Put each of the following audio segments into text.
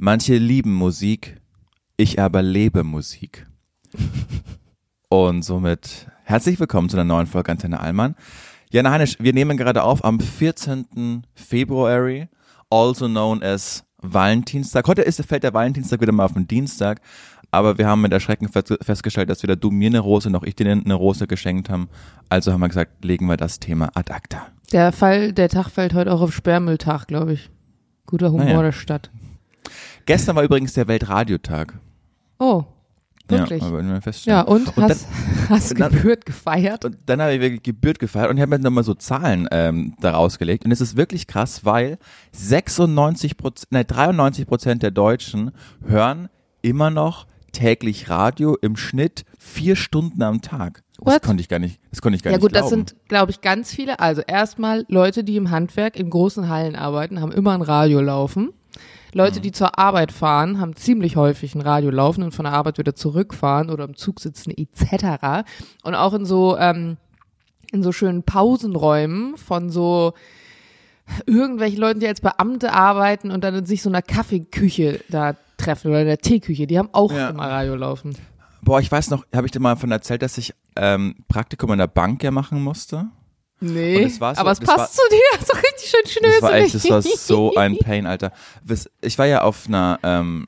Manche lieben Musik, ich aber lebe Musik. Und somit herzlich willkommen zu einer neuen Folge Antenne Allmann. Jana Heinisch, wir nehmen gerade auf am 14. Februar, also known as Valentinstag. Heute ist, fällt der Valentinstag wieder mal auf den Dienstag, aber wir haben mit Erschrecken festgestellt, dass weder du mir eine Rose noch ich dir eine Rose geschenkt haben. Also haben wir gesagt, legen wir das Thema ad acta. Der Fall, der Tag fällt heute auch auf Sperrmülltag, glaube ich. Guter Humor Naja. der Stadt. Gestern war übrigens der Weltradiotag. Oh, wirklich? Ja, Ja, wir feststellen. und, Und hast, hast dann- Gebührt gefeiert? Und dann habe ich wirklich Gebührt gefeiert und ich habe mir nochmal so Zahlen ähm, daraus gelegt. Und es ist wirklich krass, weil 96 Prozent, nein, 93 Prozent der Deutschen hören immer noch täglich Radio im Schnitt vier Stunden am Tag. Das What? konnte ich gar nicht, das konnte ich gar Ja nicht gut, das sind, glaube ich, ganz viele. Also erstmal Leute, die im Handwerk in großen Hallen arbeiten, haben immer ein Radio laufen. Leute, die zur Arbeit fahren, haben ziemlich häufig ein Radio laufen und von der Arbeit wieder zurückfahren oder im Zug sitzen etc. Und auch in so ähm, in so schönen Pausenräumen von so irgendwelchen Leuten, die als Beamte arbeiten und dann in sich so einer Kaffeeküche da treffen oder in der Teeküche, die haben auch Ja. immer Radio laufen. Boah, ich weiß noch, habe ich dir mal von erzählt, dass ich ähm, Praktikum in der Bank ja machen musste? Nee, es war so- aber es das passt zu dir, so richtig schön schnöselig. Das war echt, das war so ein Pain, Alter. Ich war ja auf einer, ähm,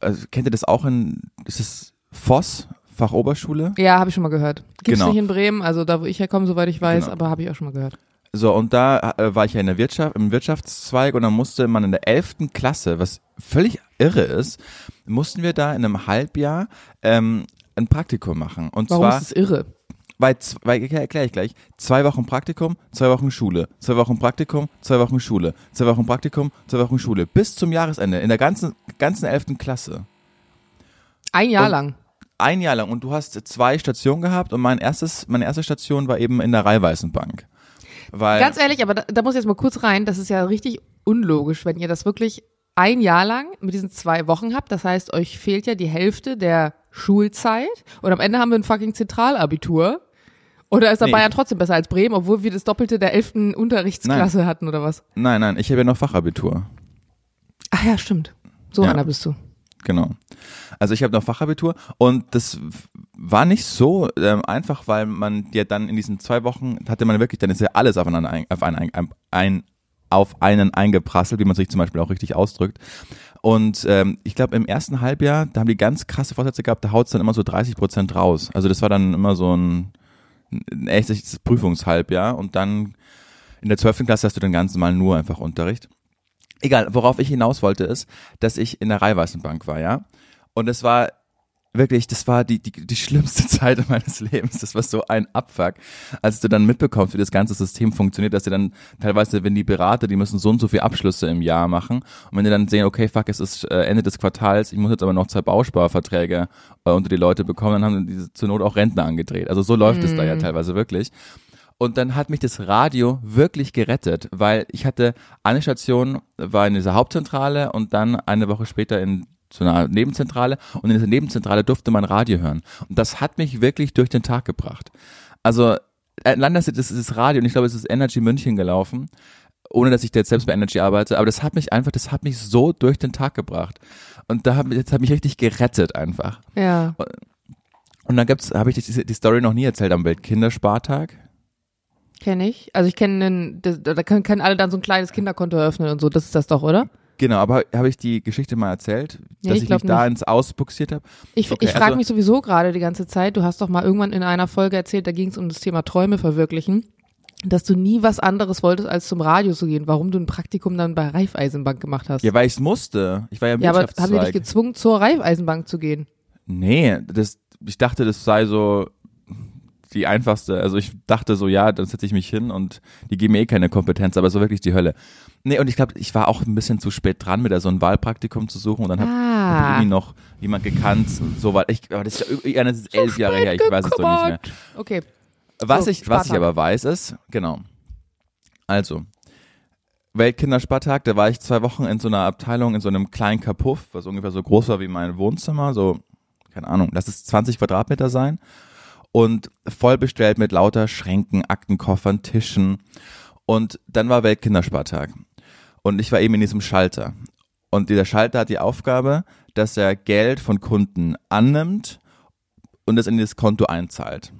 also kennt ihr das auch in, ist es Voss, Fachoberschule? Ja, habe ich schon mal gehört. Gibt's Genau. nicht in Bremen, also da, wo ich herkomme, soweit ich weiß, Genau. aber habe ich auch schon mal gehört. So, und da äh, war ich ja in der Wirtschaft, im Wirtschaftszweig und dann musste man in der elften Klasse, was völlig irre ist, mussten wir da in einem Halbjahr ähm, ein Praktikum machen. Und Warum zwar, ist das irre? Weil, weil erkläre ich gleich, zwei Wochen Praktikum, zwei Wochen Schule, zwei Wochen Praktikum, zwei Wochen Schule, zwei Wochen Praktikum, zwei Wochen Schule, bis zum Jahresende, in der ganzen, ganzen elften Klasse. Ein Jahr Und- lang. Ein Jahr lang und du hast zwei Stationen gehabt und mein erstes, meine erste Station war eben in der Raiffeisenbank. Weil, Ganz ehrlich, aber da, da muss ich jetzt mal kurz rein, das ist ja richtig unlogisch, wenn ihr das wirklich ein Jahr lang mit diesen zwei Wochen habt. Das heißt, euch fehlt ja die Hälfte der Schulzeit und am Ende haben wir ein fucking Zentralabitur. Oder ist der Nee. Bayern trotzdem besser als Bremen, obwohl wir das Doppelte der elften Unterrichtsklasse hatten oder was? nein, nein, ich habe ja noch Fachabitur. Ach ja, stimmt. So Ja. einer bist du. Genau. Also ich habe noch Fachabitur und das war nicht so ähm, einfach, weil man ja dann in diesen zwei Wochen hatte man wirklich, dann ist ja alles aufeinander ein, auf, einen, ein, ein, auf einen eingeprasselt, wie man sich zum Beispiel auch richtig ausdrückt. Und ähm, ich glaube, im ersten Halbjahr, da haben die ganz krasse Vorsätze gehabt, da haut dann immer so 30 Prozent raus. Also das war dann immer so ein, ein echtes Prüfungshalbjahr und dann in der 12. Klasse hast du dann ganz normal nur einfach Unterricht. Egal, worauf ich hinaus wollte, ist, dass ich in der Raiffeisenbank war, ja. Und es war wirklich, das war die, die, die schlimmste Zeit meines Lebens. Das war so ein Abfuck, als du dann mitbekommst, wie das ganze System funktioniert, dass dir dann teilweise, wenn die Berater, die müssen so und so viele Abschlüsse im Jahr machen und wenn die dann sehen, okay, fuck, es ist äh, Ende des Quartals, ich muss jetzt aber noch zwei Bausparverträge äh, unter die Leute bekommen, dann haben die zur Not auch Rentner angedreht. Also so läuft es da ja teilweise wirklich. Und dann hat mich das Radio wirklich gerettet, weil ich hatte eine Station, war in dieser Hauptzentrale und dann eine Woche später in so einer Nebenzentrale und in dieser Nebenzentrale durfte man Radio hören. Und das hat mich wirklich durch den Tag gebracht. Also äh, Landeslied ist das Radio und ich glaube, es ist Energy München gelaufen, ohne dass ich da jetzt selbst bei Energy arbeite, aber das hat mich einfach, das hat mich so durch den Tag gebracht. Und da hat, das hat mich richtig gerettet einfach. Ja. Und dann gibt's, habe ich die, die Story noch nie erzählt am Weltkinderspartag. Kenne ich. Also ich kenne da können, können alle dann so ein kleines Kinderkonto eröffnen und so. Das ist das doch, oder? Genau, aber habe ich die Geschichte mal erzählt, Nee, dass ich ich, mich da nicht. ins Ausbuxiert habe? Ich, Okay, ich frage also- mich sowieso gerade die ganze Zeit, du hast doch mal irgendwann in einer Folge erzählt, da ging es um das Thema Träume verwirklichen, dass du nie was anderes wolltest, als zum Radio zu gehen. Warum du ein Praktikum dann bei Raiffeisenbank gemacht hast. Ja, weil ich es musste. Ich war ja im Ja, aber haben die dich gezwungen, zur Raiffeisenbank zu gehen? nee, das, ich dachte, das sei so die einfachste. Also ich dachte so, ja, dann setze ich mich hin und die geben mir eh keine Kompetenz, aber so wirklich die Hölle. Nee, und ich glaube, ich war auch ein bisschen zu spät dran, mir da so ein Wahlpraktikum zu suchen und dann habe hab ich Ah. irgendwie noch jemand gekannt, so war ich, aber das ist ja das ist elf Jahre her, ich weiß es doch nicht mehr. Okay. Was So, ich, was ich aber weiß ist, genau. Also, Weltkinderspartag, da war ich zwei Wochen in so einer Abteilung, in so einem kleinen Kapuff, was ungefähr so groß war wie mein Wohnzimmer, so, keine Ahnung, lass es 20 Quadratmeter sein. Und voll bestellt mit lauter Schränken, Aktenkoffern, Tischen. Und dann war Weltkinderspartag. Und ich war eben in diesem Schalter. Und dieser Schalter hat die Aufgabe, dass er Geld von Kunden annimmt und es in das Konto einzahlt.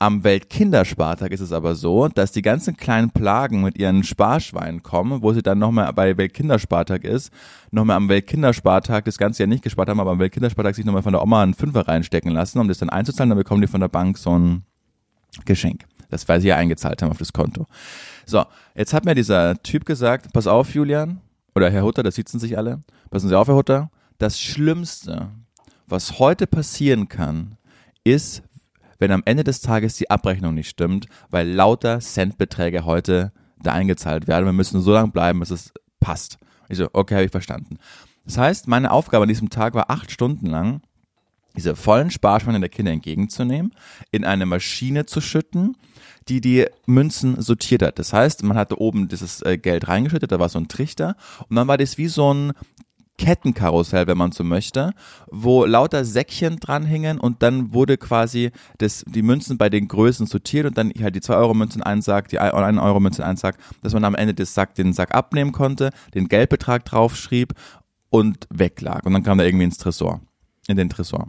Am Weltkinderspartag ist es aber so, dass die ganzen kleinen Plagen mit ihren Sparschweinen kommen, wo sie dann nochmal bei Weltkinderspartag ist, nochmal am Weltkinderspartag das ganze Jahr nicht gespart haben, aber am Weltkinderspartag sich nochmal von der Oma einen Fünfer reinstecken lassen, um das dann einzuzahlen, dann bekommen die von der Bank so ein Geschenk. Das, weil sie ja eingezahlt haben auf das Konto. So, jetzt hat mir dieser Typ gesagt, pass auf, Julian, oder Herr Hutter, das sitzen sich alle, passen Sie auf, Herr Hutter, das Schlimmste, was heute passieren kann, ist, wenn am Ende des Tages die Abrechnung nicht stimmt, weil lauter Centbeträge heute da eingezahlt werden. Wir müssen so lange bleiben, bis es passt. Ich so, okay, habe ich verstanden. Das heißt, meine Aufgabe an diesem Tag war acht Stunden lang, diese vollen Sparschweine der Kinder entgegenzunehmen, in eine Maschine zu schütten, die die Münzen sortiert hat. Das heißt, man hatte oben dieses äh, Geld reingeschüttet, da war so ein Trichter und dann war das wie so ein Kettenkarussell, wenn man so möchte, wo lauter Säckchen dranhingen und dann wurde quasi das, die Münzen bei den Größen sortiert und dann halt die 2-Euro-Münzen einen Sack, die 1-Euro-Münzen einen Sack, dass man am Ende des Sack den Sack abnehmen konnte, den Geldbetrag draufschrieb und weglag. Und dann kam er irgendwie ins Tresor, in den Tresor.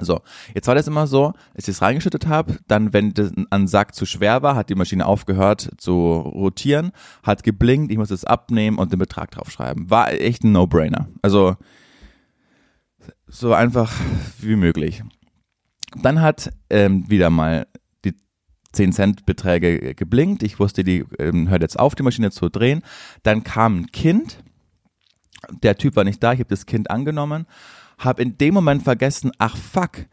So, jetzt war das immer so, als ich es reingeschüttet habe, dann, wenn das ein Sack zu schwer war, hat die Maschine aufgehört zu rotieren, hat geblinkt, ich muss es abnehmen und den Betrag draufschreiben. War echt ein No-Brainer. Also so einfach wie möglich. Dann hat ähm, wieder mal die 10 Cent Beträge geblinkt. Ich wusste, die ähm, hört jetzt auf, die Maschine zu drehen. Dann kam ein Kind. Der Typ war nicht da, ich habe das Kind angenommen habe in dem Moment vergessen, ach fuck,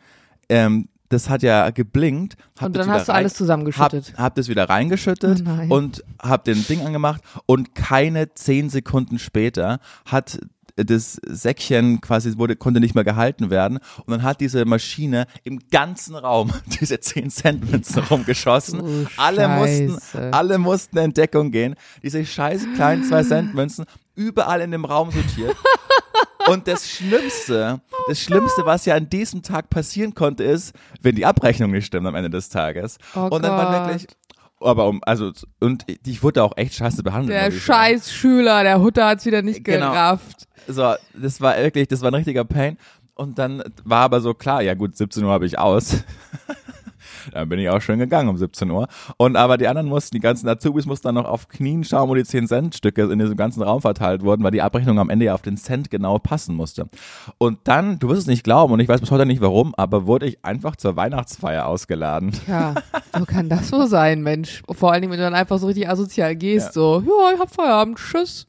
ähm, das hat ja geblinkt. Hab und dann hast du alles zusammengeschüttet. Hab, hab das wieder reingeschüttet Oh und hab den Ding angemacht und keine zehn Sekunden später hat das Säckchen quasi wurde, konnte nicht mehr gehalten werden und dann hat diese Maschine im ganzen Raum diese 10 Cent Münzen rumgeschossen. Du alle mussten, alle mussten in Deckung gehen. Diese scheiß kleinen 2 Cent Münzen überall in dem Raum sortiert. Und das Schlimmste, das Schlimmste, was ja an diesem Tag passieren konnte, ist, wenn die Abrechnung nicht stimmt am Ende des Tages. Oh und dann war wirklich, aber um, also, und ich wurde auch echt scheiße behandelt. Der scheiß Schüler, der Hutter hat's wieder nicht Genau. gerafft. So, das war wirklich, das war ein richtiger Pain. Und dann war aber so klar, ja gut, 17 Uhr habe ich aus. Dann bin ich auch schön gegangen um 17 Uhr. Und aber die anderen mussten, die ganzen Azubis mussten dann noch auf Knien schauen, wo die 10 Cent Stücke in diesem ganzen Raum verteilt wurden, weil die Abrechnung am Ende ja auf den Cent genau passen musste. Und dann, du wirst es nicht glauben und ich weiß bis heute nicht warum, aber wurde ich einfach zur Weihnachtsfeier ausgeladen. Ja, so kann das so sein, Mensch. Vor allen Dingen, wenn du dann einfach so richtig asozial gehst, Ja. so, ja, ich hab Feierabend, tschüss.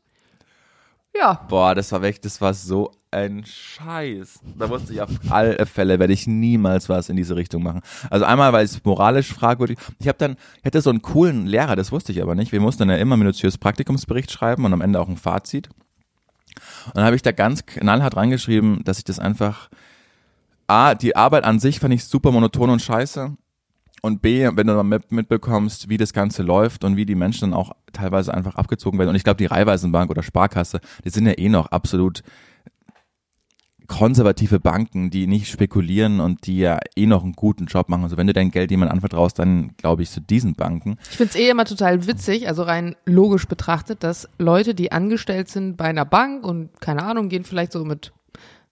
Ja, Boah, das war weg, das war so ein Scheiß. Da wusste ich auf alle Fälle, werde ich niemals was in diese Richtung machen. Also einmal, weil es moralisch fragwürdig, ich habe dann, ich hatte so einen coolen Lehrer, das wusste ich aber nicht. Wir mussten ja immer minutiös Praktikumsbericht schreiben und am Ende auch ein Fazit. Und dann habe ich da ganz knallhart reingeschrieben, dass ich das einfach, A, die Arbeit an sich fand ich super monoton und scheiße. Und B, wenn du dann mit, mitbekommst, wie das Ganze läuft und wie die Menschen dann auch teilweise einfach abgezogen werden. Und ich glaube, die Raiffeisenbank oder Sparkasse, die sind ja eh noch absolut konservative Banken, die nicht spekulieren und die ja eh noch einen guten Job machen. Also wenn du dein Geld jemand anvertraust, dann glaube ich zu diesen Banken. ich find's eh immer total witzig, also rein logisch betrachtet, dass Leute, die angestellt sind bei einer Bank und keine Ahnung, gehen vielleicht so mit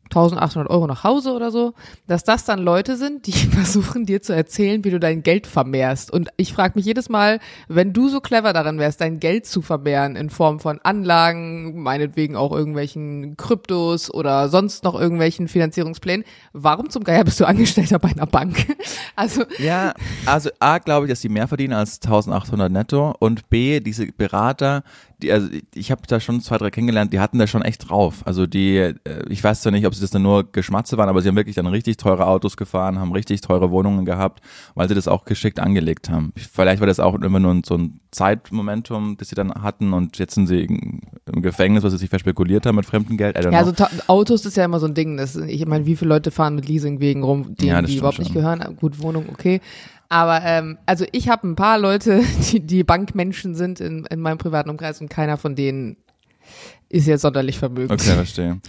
1800 Euro nach Hause oder so, dass das dann Leute sind, die versuchen dir zu erzählen, wie du dein Geld vermehrst. Und ich frage mich jedes Mal, wenn du so clever darin wärst, dein Geld zu vermehren in Form von Anlagen, meinetwegen auch irgendwelchen Kryptos oder sonst noch irgendwelchen Finanzierungsplänen, warum zum Geier bist du Angestellter bei einer Bank? Also Ja, also A, glaube ich, dass die mehr verdienen als 1800 netto und B, diese Berater, die, also ich habe da schon zwei, drei kennengelernt, die hatten da schon echt drauf. Also die, äh, ich weiß zwar nicht, ob sie das dann nur Geschmatze waren, aber sie haben wirklich dann richtig teure Autos gefahren, haben richtig teure Wohnungen gehabt, weil sie das auch geschickt angelegt haben. Vielleicht war das auch immer nur so ein Zeitmomentum, das sie dann hatten und jetzt sind sie im Gefängnis, was sie sich verspekuliert haben mit fremdem Geld. Ja, also Autos ist ja immer so ein Ding. Das, ich meine, wie viele Leute fahren mit Leasingwegen rum, die, Ja, die überhaupt schon. nicht gehören? Gut, Wohnung, okay. Aber ähm, also ich habe ein paar Leute, die, die Bankmenschen sind in, in meinem privaten Umkreis und keiner von denen ist jetzt sonderlich vermögend. Okay, verstehe.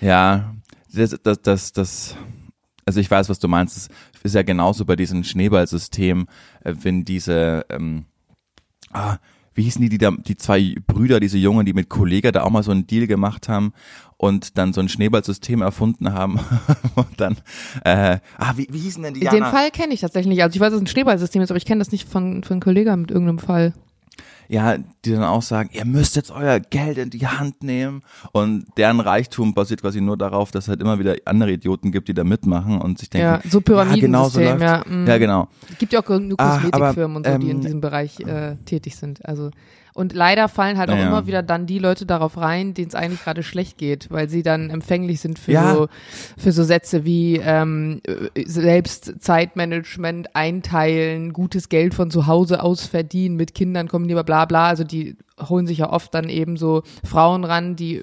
Ja, das, das, das, das, also ich weiß, was du meinst. Es ist ja genauso bei diesem Schneeballsystem, äh, wenn diese, ähm, ah, wie hießen die, die da, die zwei Brüder, diese Jungen, die mit Kollega da auch mal so einen Deal gemacht haben und dann so ein Schneeballsystem erfunden haben und dann, äh, ah, wie, wie hießen denn die? Den? Fall kenne ich tatsächlich nicht. Also ich weiß, dass es ein Schneeballsystem ist, aber ich kenne das nicht von, von Kollegen mit irgendeinem Fall. ja, die dann auch sagen, ihr müsst jetzt euer Geld in die Hand nehmen und deren Reichtum basiert quasi nur darauf, dass es halt immer wieder andere Idioten gibt, die da mitmachen und sich denken, Ja, so Pyramidensystem, ja, genau so ja, läuft's. mm. ja, genau. Es gibt ja auch genug Ah, Kosmetikfirmen und so, die in ähm, diesem Bereich äh, tätig sind. Also und leider fallen halt auch Ja. immer wieder dann die Leute darauf rein, denen es eigentlich gerade schlecht geht, weil sie dann empfänglich sind für Ja. so für so Sätze wie ähm, äh, selbst Zeitmanagement einteilen, gutes Geld von zu Hause aus verdienen, mit Kindern kombinieren, bla bla. Also die holen sich ja oft dann eben so Frauen ran, die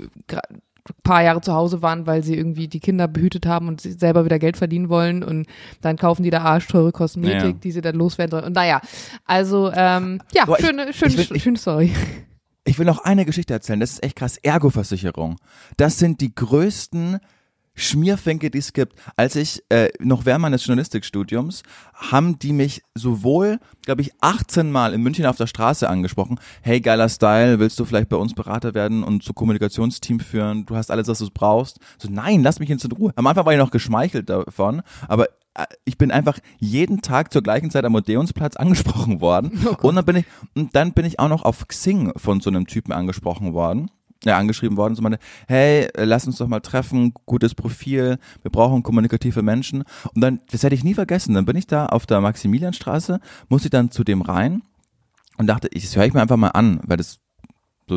paar Jahre zu Hause waren, weil sie irgendwie die Kinder behütet haben und sie selber wieder Geld verdienen wollen und dann kaufen die da arschteure Kosmetik, Ja. die sie dann loswerden sollen. Und naja, also ähm, ja, Boah, ich- schöne, schöne, ich will- schöne Story. Ich will noch eine Geschichte erzählen, das ist echt krass. Ergo-Versicherung. Das sind die größten Schmierfinke, die es gibt. Als ich äh, noch während meines Journalistikstudiums haben die mich sowohl, glaube ich, 18 Mal in München auf der Straße angesprochen. Hey, geiler Style, willst du vielleicht bei uns Berater werden und zu Kommunikationsteam führen? Du hast alles, was du brauchst. So, nein, lass mich jetzt in Ruhe. Am Anfang war ich noch geschmeichelt davon, aber äh, ich bin einfach jeden Tag zur gleichen Zeit am Odeonsplatz angesprochen worden. und dann bin ich, und dann bin ich auch noch auf Xing von so einem Typen angesprochen worden ja, angeschrieben worden, so meinte, hey, äh, lass uns doch mal treffen, gutes Profil, wir brauchen kommunikative Menschen. Und dann, das hätte ich nie vergessen, dann bin ich da auf der Maximilianstraße, musste ich dann zu dem rein und dachte, ich, das höre ich mir einfach mal an, weil das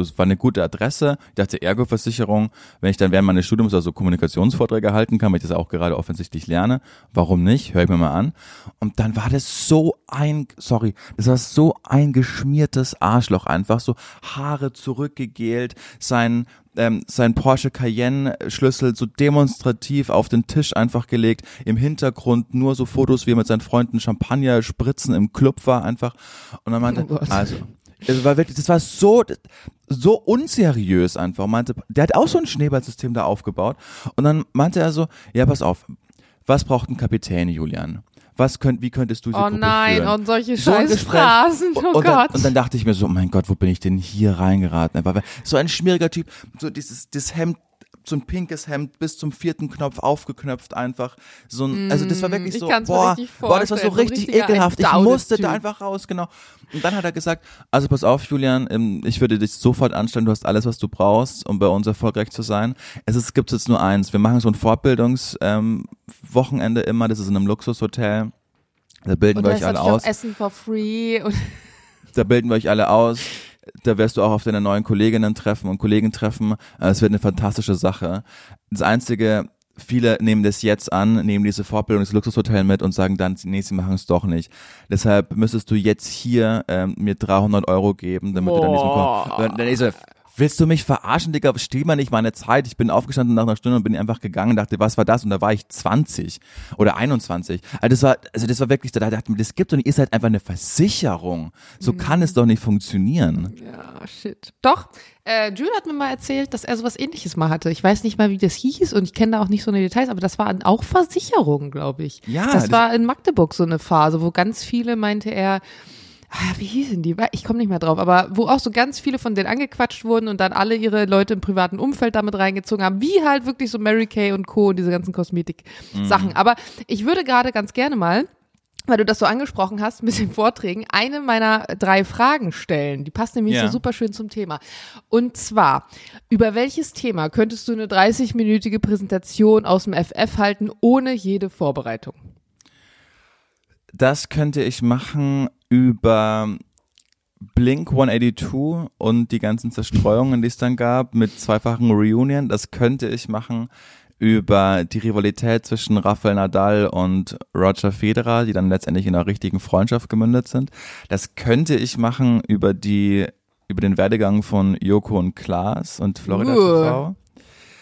es war eine gute Adresse. Ich dachte, Ergo-Versicherung, wenn ich dann während meines Studiums also Kommunikationsvorträge halten kann, weil ich das auch gerade offensichtlich lerne, warum nicht? Hör ich mir mal an. Und dann war das so ein, sorry, das war so ein geschmiertes Arschloch einfach, so Haare zurückgegelt, sein ähm, sein Porsche Cayenne Schlüssel so demonstrativ auf den Tisch einfach gelegt, im Hintergrund nur so Fotos, wie er mit seinen Freunden Champagner spritzen im Club war einfach und dann meinte, Oh also es war wirklich, das war so, so unseriös einfach. Meinte, der hat auch so ein Schneeballsystem da aufgebaut. Und dann meinte er so, ja, pass auf, was braucht ein Kapitän, Julian? Was könnt, wie könntest du diese Oh Gruppe nein, führen? und solche So scheiß. Phrasen, oh und, und, dann, Gott. und dann dachte ich mir so, oh mein Gott, wo bin ich denn hier reingeraten? Einfach, so ein schmieriger Typ, so dieses, das Hemd, so ein pinkes Hemd bis zum vierten Knopf aufgeknöpft einfach. So ein, also das war wirklich Mm, ich so, boah, boah, das war so richtig ekelhaft. Ich musste da einfach raus, genau. Und dann hat er gesagt, also pass auf, Julian, ähm, ich würde dich sofort anstellen, du hast alles, was du brauchst, um bei uns erfolgreich zu sein. Es ist, gibt jetzt nur eins. Wir machen so ein Fortbildungswochenende ähm, immer, das ist in einem Luxushotel. Da bilden und wir euch alle aus. Essen for free Da bilden wir euch alle aus. Da wirst du auch auf deine neuen Kolleginnen treffen und Kollegen treffen. Äh, Es wird eine fantastische Sache. Das Einzige, viele nehmen das jetzt an, nehmen diese Fortbildung des Luxushotel mit und sagen dann, nee, sie machen es doch nicht. Deshalb müsstest du jetzt hier ähm, mir 300 Euro geben, damit du dann diesen. Kon- dann, dann ich so, Willst du mich verarschen, Digga? Steh mal nicht meine Zeit. Ich bin aufgestanden nach einer Stunde und bin einfach gegangen und dachte, was war das? Und da war ich 20 oder 21. Also das war, also das war wirklich, da dachte ich mir, das gibt und ihr seid einfach eine Versicherung. So kann es doch nicht funktionieren. Ja, shit. Doch, äh, Jules hat mir mal erzählt, dass er sowas ähnliches mal hatte. Ich weiß nicht mal, wie das hieß und ich kenne da auch nicht so eine Details, aber das waren auch Versicherungen, glaube ich. Ja, Das das- war in Magdeburg so eine Phase, wo ganz viele, meinte er, wie hießen die? Ich komme nicht mehr drauf, aber wo auch so ganz viele von denen angequatscht wurden und dann alle ihre Leute im privaten Umfeld damit reingezogen haben, wie halt wirklich so Mary Kay und Co. und diese ganzen Kosmetik-Sachen. Mhm. Aber ich würde gerade ganz gerne mal weil du das so angesprochen hast mit den Vorträgen, eine meiner drei Fragen stellen. Die passt nämlich Ja. so super schön zum Thema. Und zwar, über welches Thema könntest du eine 30-minütige Präsentation aus dem FF halten, ohne jede Vorbereitung? Das könnte ich machen über Blink 182 und die ganzen Zerstreuungen, die es dann gab, mit zweifachen Reunion. Das könnte ich machen über die Rivalität zwischen Rafael Nadal und Roger Federer, die dann letztendlich in einer richtigen Freundschaft gemündet sind. Das könnte ich machen über die über den Werdegang von Joko und Klaas und Florida Uh. TV.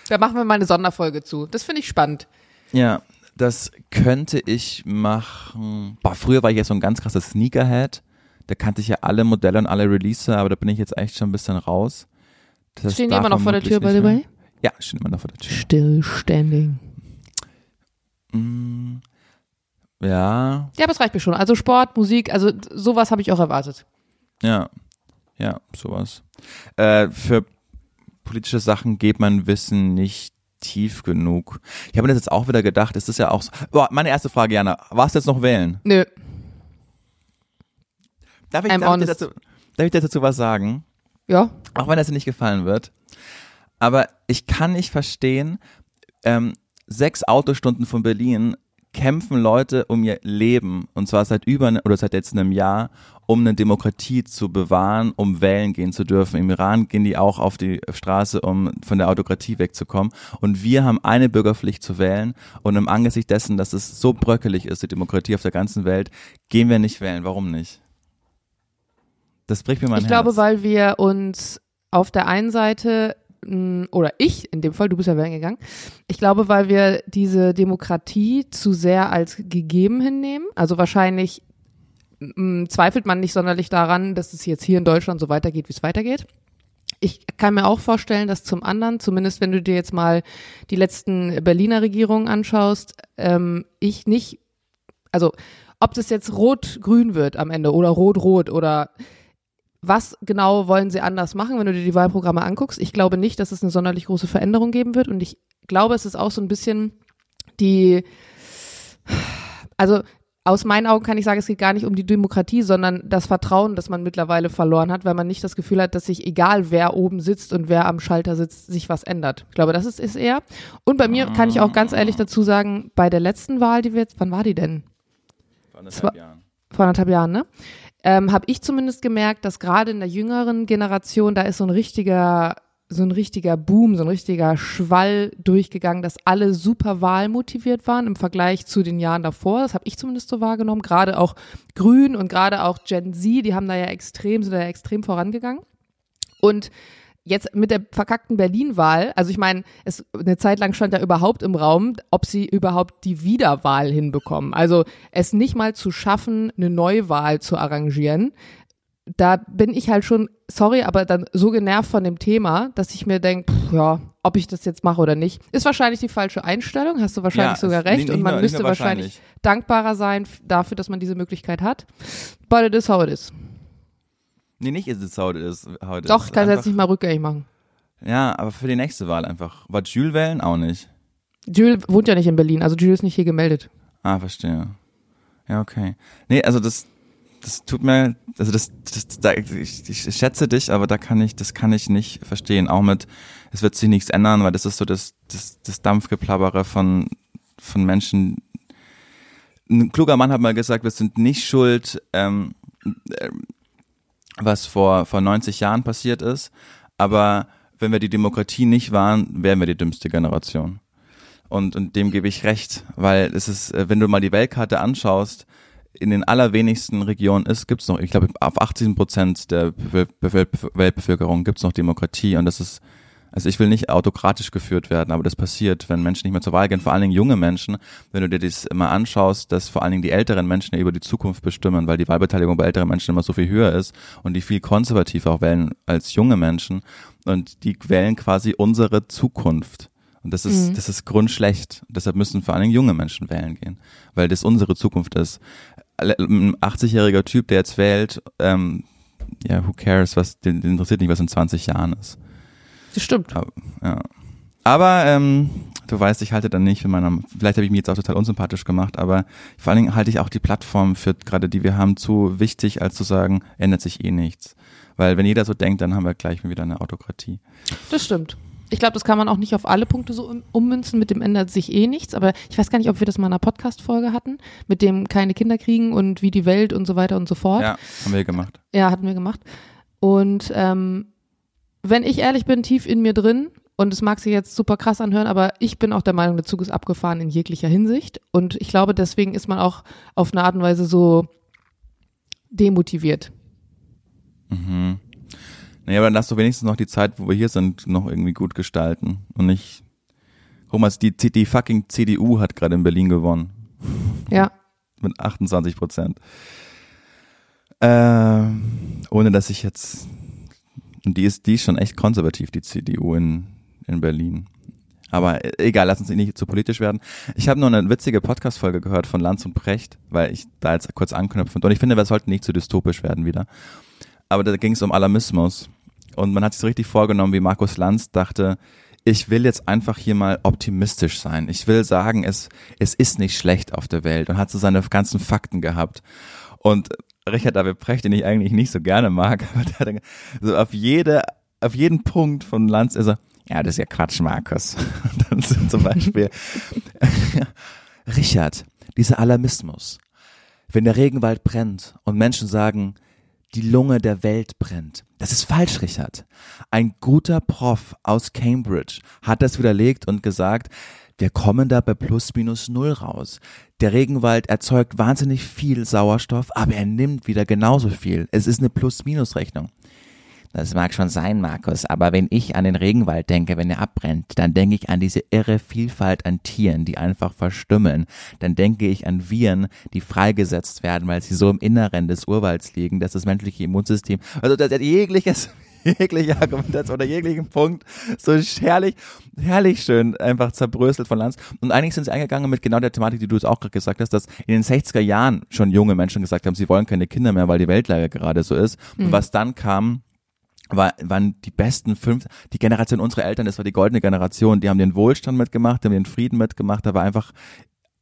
Da machen wir mal eine Sonderfolge zu. Das finde ich spannend. Ja, das könnte ich machen. Boah, früher war ich ja so ein ganz krasser Sneakerhead. Da kannte ich ja alle Modelle und alle Release, aber da bin ich jetzt echt schon ein bisschen raus. Das Stehen die immer noch vor der Tür, by the way? Ja, stehen immer noch vor der Tür. Stillstanding. Mm, ja, Ja, aber es reicht mir schon. Also Sport, Musik, also sowas habe ich auch erwartet. ja, Ja, sowas. Äh, für politische Sachen geht man Wissen nicht tief genug. Ich habe mir das jetzt auch wieder gedacht, ist das ja auch so. Boah, meine erste Frage, Jana, warst du jetzt noch wählen? Nö. Darf ich, darf ich, dazu, darf ich dazu was sagen? Ja. Auch wenn das dir nicht gefallen wird. Aber ich kann nicht verstehen, ähm, sechs Autostunden von Berlin kämpfen Leute um ihr Leben und zwar seit über ne- oder seit jetzt einem Jahr, um eine Demokratie zu bewahren, um wählen gehen zu dürfen. Im Iran gehen die auch auf die Straße, um von der Autokratie wegzukommen. Und wir haben eine Bürgerpflicht zu wählen. Und im Angesicht dessen, dass es so bröckelig ist, die Demokratie auf der ganzen Welt, gehen wir nicht wählen. Warum nicht? Das bricht mir mein Ich Herz. glaube, weil wir uns auf der einen Seite oder ich in dem Fall, du bist ja wählen gegangen, ich glaube, weil wir diese Demokratie zu sehr als gegeben hinnehmen. Also wahrscheinlich mh, zweifelt man nicht sonderlich daran, dass es jetzt hier in Deutschland so weitergeht, wie es weitergeht. Ich kann mir auch vorstellen, dass zum anderen, zumindest wenn du dir jetzt mal die letzten Berliner Regierungen anschaust, ähm, ich nicht, also ob das jetzt rot-grün wird am Ende oder rot-rot oder was genau wollen sie anders machen, wenn du dir die Wahlprogramme anguckst? Ich glaube nicht, dass es eine sonderlich große Veränderung geben wird und ich glaube, es ist auch so ein bisschen die, also aus meinen Augen kann ich sagen, es geht gar nicht um die Demokratie, sondern das Vertrauen, das man mittlerweile verloren hat, weil man nicht das Gefühl hat, dass sich egal wer oben sitzt und wer am Schalter sitzt, sich was ändert. Ich glaube, das ist es eher. Und bei mir kann ich auch ganz ehrlich dazu sagen, bei der letzten Wahl, die wir jetzt, wann war die denn? Vor anderthalb Jahren. vor anderthalb Jahren, ne? Ähm, habe ich zumindest gemerkt, dass gerade in der jüngeren Generation, da ist so ein richtiger, so ein richtiger Boom, so ein richtiger Schwall durchgegangen, dass alle super wahlmotiviert waren im Vergleich zu den Jahren davor. Das habe ich zumindest so wahrgenommen. Gerade auch Grün und gerade auch Gen Z, die haben da ja extrem, sind da ja extrem vorangegangen. Und jetzt mit der verkackten Berlin-Wahl, also ich meine, es eine Zeit lang stand ja überhaupt im Raum, ob sie überhaupt die Wiederwahl hinbekommen. Also es nicht mal zu schaffen, eine Neuwahl zu arrangieren. Da bin ich halt schon, sorry, aber dann so genervt von dem Thema, dass ich mir denke, ja, ob ich das jetzt mache oder nicht, ist wahrscheinlich die falsche Einstellung, hast du wahrscheinlich Ja, sogar recht und man nur- müsste wahrscheinlich dankbarer sein dafür, dass man diese Möglichkeit hat. But it is how it is. Nee, nicht ist es how it is. How it Doch, is. ich kann es jetzt nicht mal rückgängig machen. Ja, aber für die nächste Wahl einfach. War Jules wählen? Auch nicht. Jules wohnt ja nicht in Berlin, also Jules ist nicht hier gemeldet. Ah, verstehe. Ja, okay. Nee, also das, das tut mir, also das, das da, ich, ich schätze dich, aber da kann ich, das kann ich nicht verstehen. Auch mit, es wird sich nichts ändern, weil das ist so das, das, das Dampfgeplappere von, von Menschen. Ein kluger Mann hat mal gesagt, wir sind nicht schuld, ähm, ähm, was vor, vor 90 Jahren passiert ist, aber wenn wir die Demokratie nicht waren, wären wir die dümmste Generation. Und, und dem gebe ich recht, weil es ist, äh, wenn du mal die Weltkarte anschaust, in den allerwenigsten Regionen ist, gibt's noch, ich glaube, auf 18 Prozent der Be Be Weltbevölkerung gibt's noch Demokratie und das ist, also ich will nicht autokratisch geführt werden, aber das passiert, wenn Menschen nicht mehr zur Wahl gehen, vor allen Dingen junge Menschen, wenn du dir das immer anschaust, dass vor allen Dingen die älteren Menschen über die Zukunft bestimmen, weil die Wahlbeteiligung bei älteren Menschen immer so viel höher ist und die viel konservativer auch wählen als junge Menschen und die wählen quasi unsere Zukunft. Und das ist, Mhm. das ist grundschlecht. Deshalb müssen vor allen Dingen junge Menschen wählen gehen, weil das unsere Zukunft ist. Ein 80-jähriger Typ, der jetzt wählt, ähm, ja, who cares, was, den, den interessiert nicht, was in 20 Jahren ist. Das stimmt. Aber, ja. Aber ähm, du weißt, ich halte dann nicht mit meiner, vielleicht habe ich mich jetzt auch total unsympathisch gemacht, aber vor allen Dingen halte ich auch die Plattform für gerade die wir haben zu wichtig, als zu sagen, ändert sich eh nichts. Weil wenn jeder so denkt, dann haben wir gleich wieder eine Autokratie. Das stimmt. Ich glaube, das kann man auch nicht auf alle Punkte so um- ummünzen. Mit dem ändert sich eh nichts. Aber ich weiß gar nicht, ob wir das mal in einer Podcast-Folge hatten, mit dem keine Kinder kriegen und wie die Welt und so weiter und so fort. Ja, haben wir gemacht. Ja, hatten wir gemacht. Und ähm, wenn ich ehrlich bin, tief in mir drin, und es mag sich jetzt super krass anhören, aber ich bin auch der Meinung, der Zug ist abgefahren in jeglicher Hinsicht. Und ich glaube, deswegen ist man auch auf eine Art und Weise so demotiviert. Mhm. Naja, aber dann lass doch wenigstens noch die Zeit, wo wir hier sind, noch irgendwie gut gestalten. Und nicht. Guck mal, die, die fucking CDU hat gerade in Berlin gewonnen. Ja. Mit 28 Prozent. Ähm, ohne dass ich jetzt. Und die ist, die ist schon echt konservativ, die CDU in, in Berlin. Aber äh, egal, lass uns nicht zu politisch werden. Ich habe nur eine witzige Podcast-Folge gehört von Lanz und Precht, weil ich da jetzt kurz anknüpfen. Und ich finde, wir sollten nicht zu dystopisch werden wieder. aber da ging es um Alarmismus. Und man hat sich so richtig vorgenommen, wie Markus Lanz dachte, ich will jetzt einfach hier mal optimistisch sein. Ich will sagen, es, es ist nicht schlecht auf der Welt und hat so seine ganzen Fakten gehabt. Und Richard David Precht, den ich eigentlich nicht so gerne mag, aber der hat so auf jede, auf jeden Punkt von Lanz ist er, ja, das ist ja Quatsch, Markus. Und dann sind zum Beispiel, Richard, dieser Alarmismus. Wenn der Regenwald brennt und Menschen sagen, die Lunge der Welt brennt. Das ist falsch, Richard. Ein guter Prof aus Cambridge hat das widerlegt und gesagt, wir kommen da bei plus minus null raus. Der Regenwald erzeugt wahnsinnig viel Sauerstoff, aber er nimmt wieder genauso viel. Es ist eine Plus-Minus-Rechnung. Das mag schon sein, Markus, aber wenn ich an den Regenwald denke, wenn er abbrennt, dann denke ich an diese irre Vielfalt an Tieren, die einfach verstümmeln. Dann denke ich an Viren, die freigesetzt werden, weil sie so im Inneren des Urwalds liegen, dass das menschliche Immunsystem, also das jegliches jegliche Argumentation oder jeglichen Punkt so herrlich, herrlich schön einfach zerbröselt von Lanz. Und eigentlich sind sie eingegangen mit genau der Thematik, die du es auch gerade gesagt hast, dass in den 60er Jahren schon junge Menschen gesagt haben, sie wollen keine Kinder mehr, weil die Weltlage gerade so ist. Mhm. Und was dann kam, war, waren die besten fünf, die Generation unserer Eltern, das war die goldene Generation, die haben den Wohlstand mitgemacht, die haben den Frieden mitgemacht, da war einfach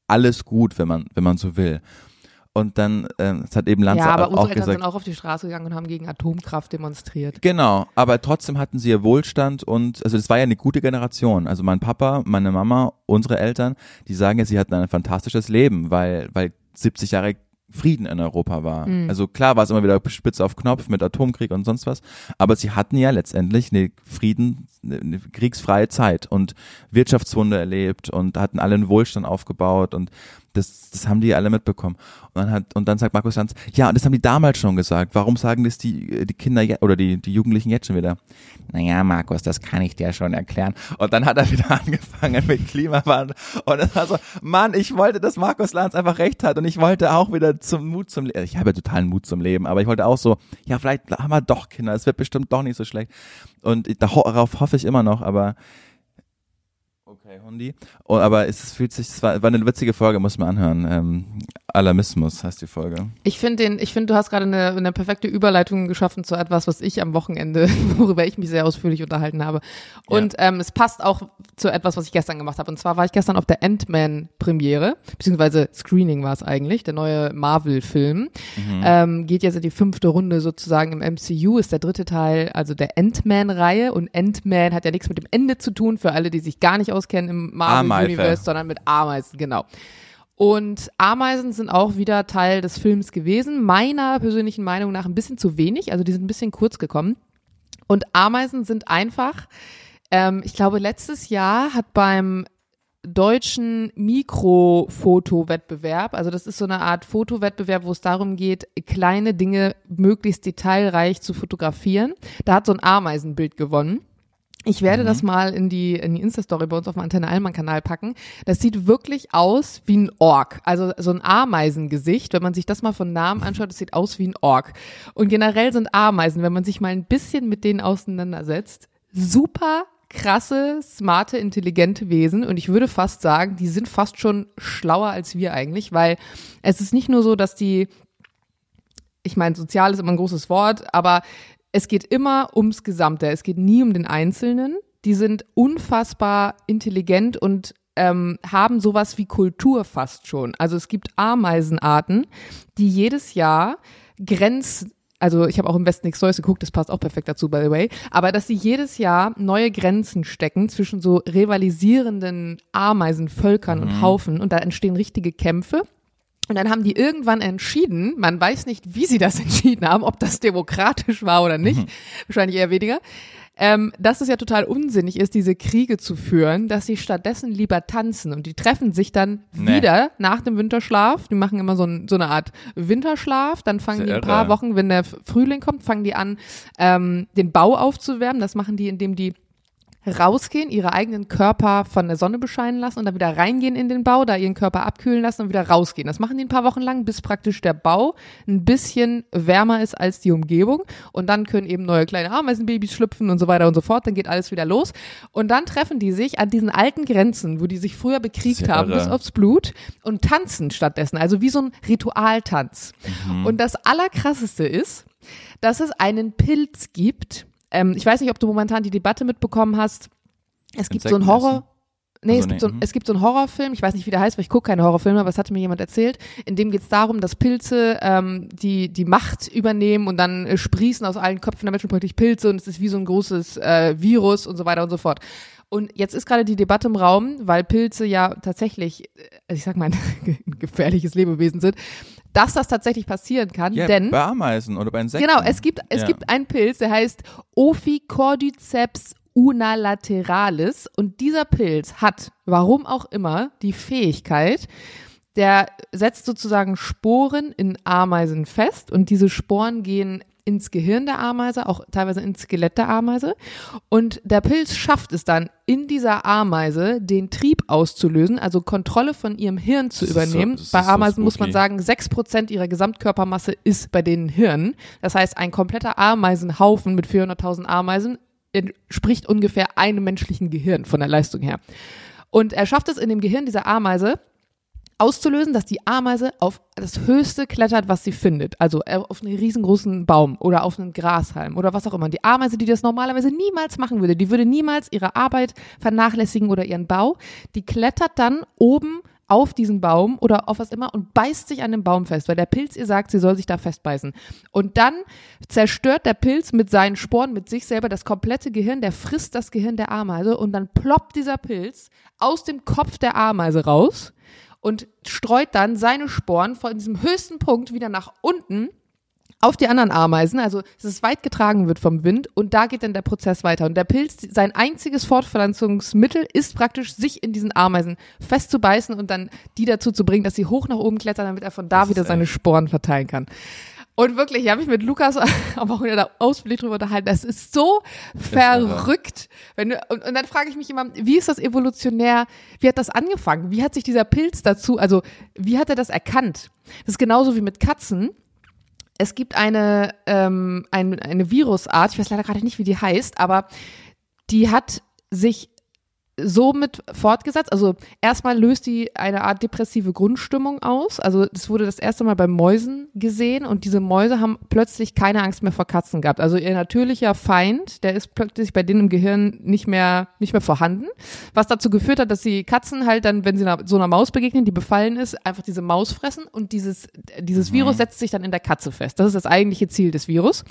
alles gut, wenn man, wenn man so will. Und dann, äh, das hat eben Lanza ja, aber auch, unsere auch Eltern gesagt. sind auch auf die Straße gegangen und haben gegen Atomkraft demonstriert. Genau, aber trotzdem hatten sie ihr Wohlstand und also das war ja eine gute Generation. Also mein Papa, meine Mama, unsere Eltern, die sagen ja, sie hatten ein fantastisches Leben, weil, weil 70 Jahre Frieden in Europa war. Mhm. Also klar war es immer wieder spitze auf Knopf mit Atomkrieg und sonst was, aber sie hatten ja letztendlich eine Frieden, eine kriegsfreie Zeit und Wirtschaftswunder erlebt und hatten alle einen Wohlstand aufgebaut und das, das haben die alle mitbekommen. Und dann, hat, und dann sagt Markus Lanz, ja, und das haben die damals schon gesagt. Warum sagen das die, die Kinder oder die, die Jugendlichen jetzt schon wieder? Naja, Markus, das kann ich dir schon erklären. Und dann hat er wieder angefangen mit Klimawandel. Und es war so, Mann, ich wollte, dass Markus Lanz einfach recht hat. Und ich wollte auch wieder zum Mut zum Leben. Ich habe ja totalen Mut zum Leben, aber ich wollte auch so, ja, vielleicht haben wir doch Kinder. Es wird bestimmt doch nicht so schlecht. Und darauf hoffe ich immer noch, aber Okay, Hundi. Oh, aber es fühlt sich, es war, war eine witzige Folge, muss man anhören. Ähm, Alarmismus heißt die Folge. Ich finde den, ich finde, du hast gerade eine, eine perfekte Überleitung geschaffen zu etwas, was ich am Wochenende, worüber ich mich sehr ausführlich unterhalten habe. Und ja. ähm, es passt auch zu etwas, was ich gestern gemacht habe. Und zwar war ich gestern auf der Ant-Man-Premiere, beziehungsweise Screening war es eigentlich, der neue Marvel-Film. Mhm. Ähm, geht jetzt in die fünfte Runde sozusagen im MCU, ist der dritte Teil, also der Ant-Man-Reihe. Und Ant-Man hat ja nichts mit dem Ende zu tun, für alle, die sich gar nicht aus auskennen im Marvel-Universe, sondern mit Ameisen, genau. Und Ameisen sind auch wieder Teil des Films gewesen. Meiner persönlichen Meinung nach ein bisschen zu wenig, also die sind ein bisschen kurz gekommen. Und Ameisen sind einfach, ähm, ich glaube, letztes Jahr hat beim deutschen Mikrofotowettbewerb, also das ist so eine Art Fotowettbewerb, wo es darum geht, kleine Dinge möglichst detailreich zu fotografieren. Da hat so ein Ameisenbild gewonnen. Ich werde mhm. das mal in die, in die Insta-Story bei uns auf dem Antenne Allmann-Kanal packen. Das sieht wirklich aus wie ein Ork. Also so ein Ameisengesicht. Wenn man sich das mal von Namen anschaut, das sieht aus wie ein Ork. Und generell sind Ameisen, wenn man sich mal ein bisschen mit denen auseinandersetzt, super krasse, smarte, intelligente Wesen. Und ich würde fast sagen, die sind fast schon schlauer als wir eigentlich, weil es ist nicht nur so, dass die ich meine, sozial ist immer ein großes Wort, aber es geht immer ums Gesamte. Es geht nie um den Einzelnen. Die sind unfassbar intelligent und ähm, haben sowas wie Kultur fast schon. Also es gibt Ameisenarten, die jedes Jahr Grenzen also ich habe auch im Westen nichts Neues geguckt, das passt auch perfekt dazu, by the way, aber dass sie jedes Jahr neue Grenzen stecken zwischen so rivalisierenden Ameisenvölkern mhm. und Haufen und da entstehen richtige Kämpfe und dann haben die irgendwann entschieden, man weiß nicht, wie sie das entschieden haben, ob das demokratisch war oder nicht, mhm. wahrscheinlich eher weniger, ähm, dass es ja total unsinnig ist, diese Kriege zu führen, dass sie stattdessen lieber tanzen und die treffen sich dann nee. wieder nach dem Winterschlaf. Die machen immer so, ein, so, eine Art Winterschlaf, dann fangen die ein paar Wochen, wenn der Frühling kommt, fangen die an, ähm, den Bau aufzuwärmen. Das machen die, indem die rausgehen, ihre eigenen Körper von der Sonne bescheinen lassen und dann wieder reingehen in den Bau, da ihren Körper abkühlen lassen und wieder rausgehen. Das machen die ein paar Wochen lang, bis praktisch der Bau ein bisschen wärmer ist als die Umgebung und dann können eben neue kleine Ameisenbabys schlüpfen und so weiter und so fort. Dann geht alles wieder los und dann treffen die sich an diesen alten Grenzen, wo die sich früher bekriegt Sehr haben, bis aufs Blut und tanzen stattdessen. Also wie so ein Ritualtanz. Mhm. Und das Allerkrasseste ist, dass es einen Pilz gibt. Ähm, ich weiß nicht, ob du momentan die Debatte mitbekommen hast. Es gibt so einen Horror. Nee, Also es, nee, gibt so, mhm. es gibt so einen Horrorfilm, ich weiß nicht, wie der heißt, weil ich gucke keine Horrorfilme, aber es hatte mir jemand erzählt. In dem geht es darum, dass Pilze ähm, die, die Macht übernehmen und dann äh, sprießen aus allen Köpfen der Menschen plötzlich Pilze und es ist wie so ein großes äh, Virus und so weiter und so fort. Und jetzt ist gerade die Debatte im Raum, weil Pilze ja tatsächlich, äh, also ich sag mal, ein gefährliches Lebewesen sind, dass das tatsächlich passieren kann, Ja, denn bei Ameisen oder bei Insekten. Genau, es gibt, es Ja. gibt einen Pilz, der heißt Ophicordyceps unalaterales und dieser Pilz hat, warum auch immer, die Fähigkeit, der setzt sozusagen Sporen in Ameisen fest und diese Sporen gehen ins Gehirn der Ameise, auch teilweise ins Skelett der Ameise. Und der Pilz schafft es dann, in dieser Ameise den Trieb auszulösen, also Kontrolle von ihrem Hirn zu Das so- übernehmen. ist Bei so Ameisen muss man sagen, 6% ihrer Gesamtkörpermasse ist bei denen Hirn. Das heißt, ein kompletter Ameisenhaufen mit 400.000 Ameisen entspricht ungefähr einem menschlichen Gehirn von der Leistung her. Und er schafft es in dem Gehirn dieser Ameise, auszulösen, dass die Ameise auf das Höchste klettert, was sie findet. Also äh, auf einen riesengroßen Baum oder auf einen Grashalm oder was auch immer. Die Ameise, die das normalerweise niemals machen würde, die würde niemals ihre Arbeit vernachlässigen oder ihren Bau, die klettert dann oben auf diesen Baum oder auf was immer und beißt sich an dem Baum fest, weil der Pilz ihr sagt, sie soll sich da festbeißen. Und dann zerstört der Pilz mit seinen Sporen, mit sich selber das komplette Gehirn, der frisst das Gehirn der Ameise und dann ploppt dieser Pilz aus dem Kopf der Ameise raus und streut dann seine Sporen von diesem höchsten Punkt wieder nach unten auf die anderen Ameisen, also dass es weit getragen wird vom Wind und da geht dann der Prozess weiter. Und der Pilz, sein einziges Fortpflanzungsmittel ist praktisch, sich in diesen Ameisen festzubeißen und dann die dazu zu bringen, dass sie hoch nach oben klettern, damit er von da Das wieder seine Sporen verteilen kann. Und wirklich, ich habe mich mit Lukas aber auch wieder ausführlich drüber unterhalten. Das ist so verrückt. Wenn du, und, und dann frage ich mich immer, wie ist das evolutionär, wie hat das angefangen? Wie hat sich dieser Pilz dazu, also wie hat er das erkannt? Das ist genauso wie mit Katzen. Es gibt eine, ähm, ein, eine Virusart, ich weiß leider gerade nicht, wie die heißt, aber die hat sich somit fortgesetzt. Also erstmal löst die eine Art depressive Grundstimmung aus. Also das wurde das erste Mal bei Mäusen gesehen und diese Mäuse haben plötzlich keine Angst mehr vor Katzen gehabt. Also ihr natürlicher Feind, der ist plötzlich bei denen im Gehirn nicht mehr nicht mehr vorhanden, was dazu geführt hat, dass die Katzen halt dann, wenn sie so einer Maus begegnen, die befallen ist, einfach diese Maus fressen und dieses dieses Virus setzt sich dann in der Katze fest. Das ist das eigentliche Ziel des Virus.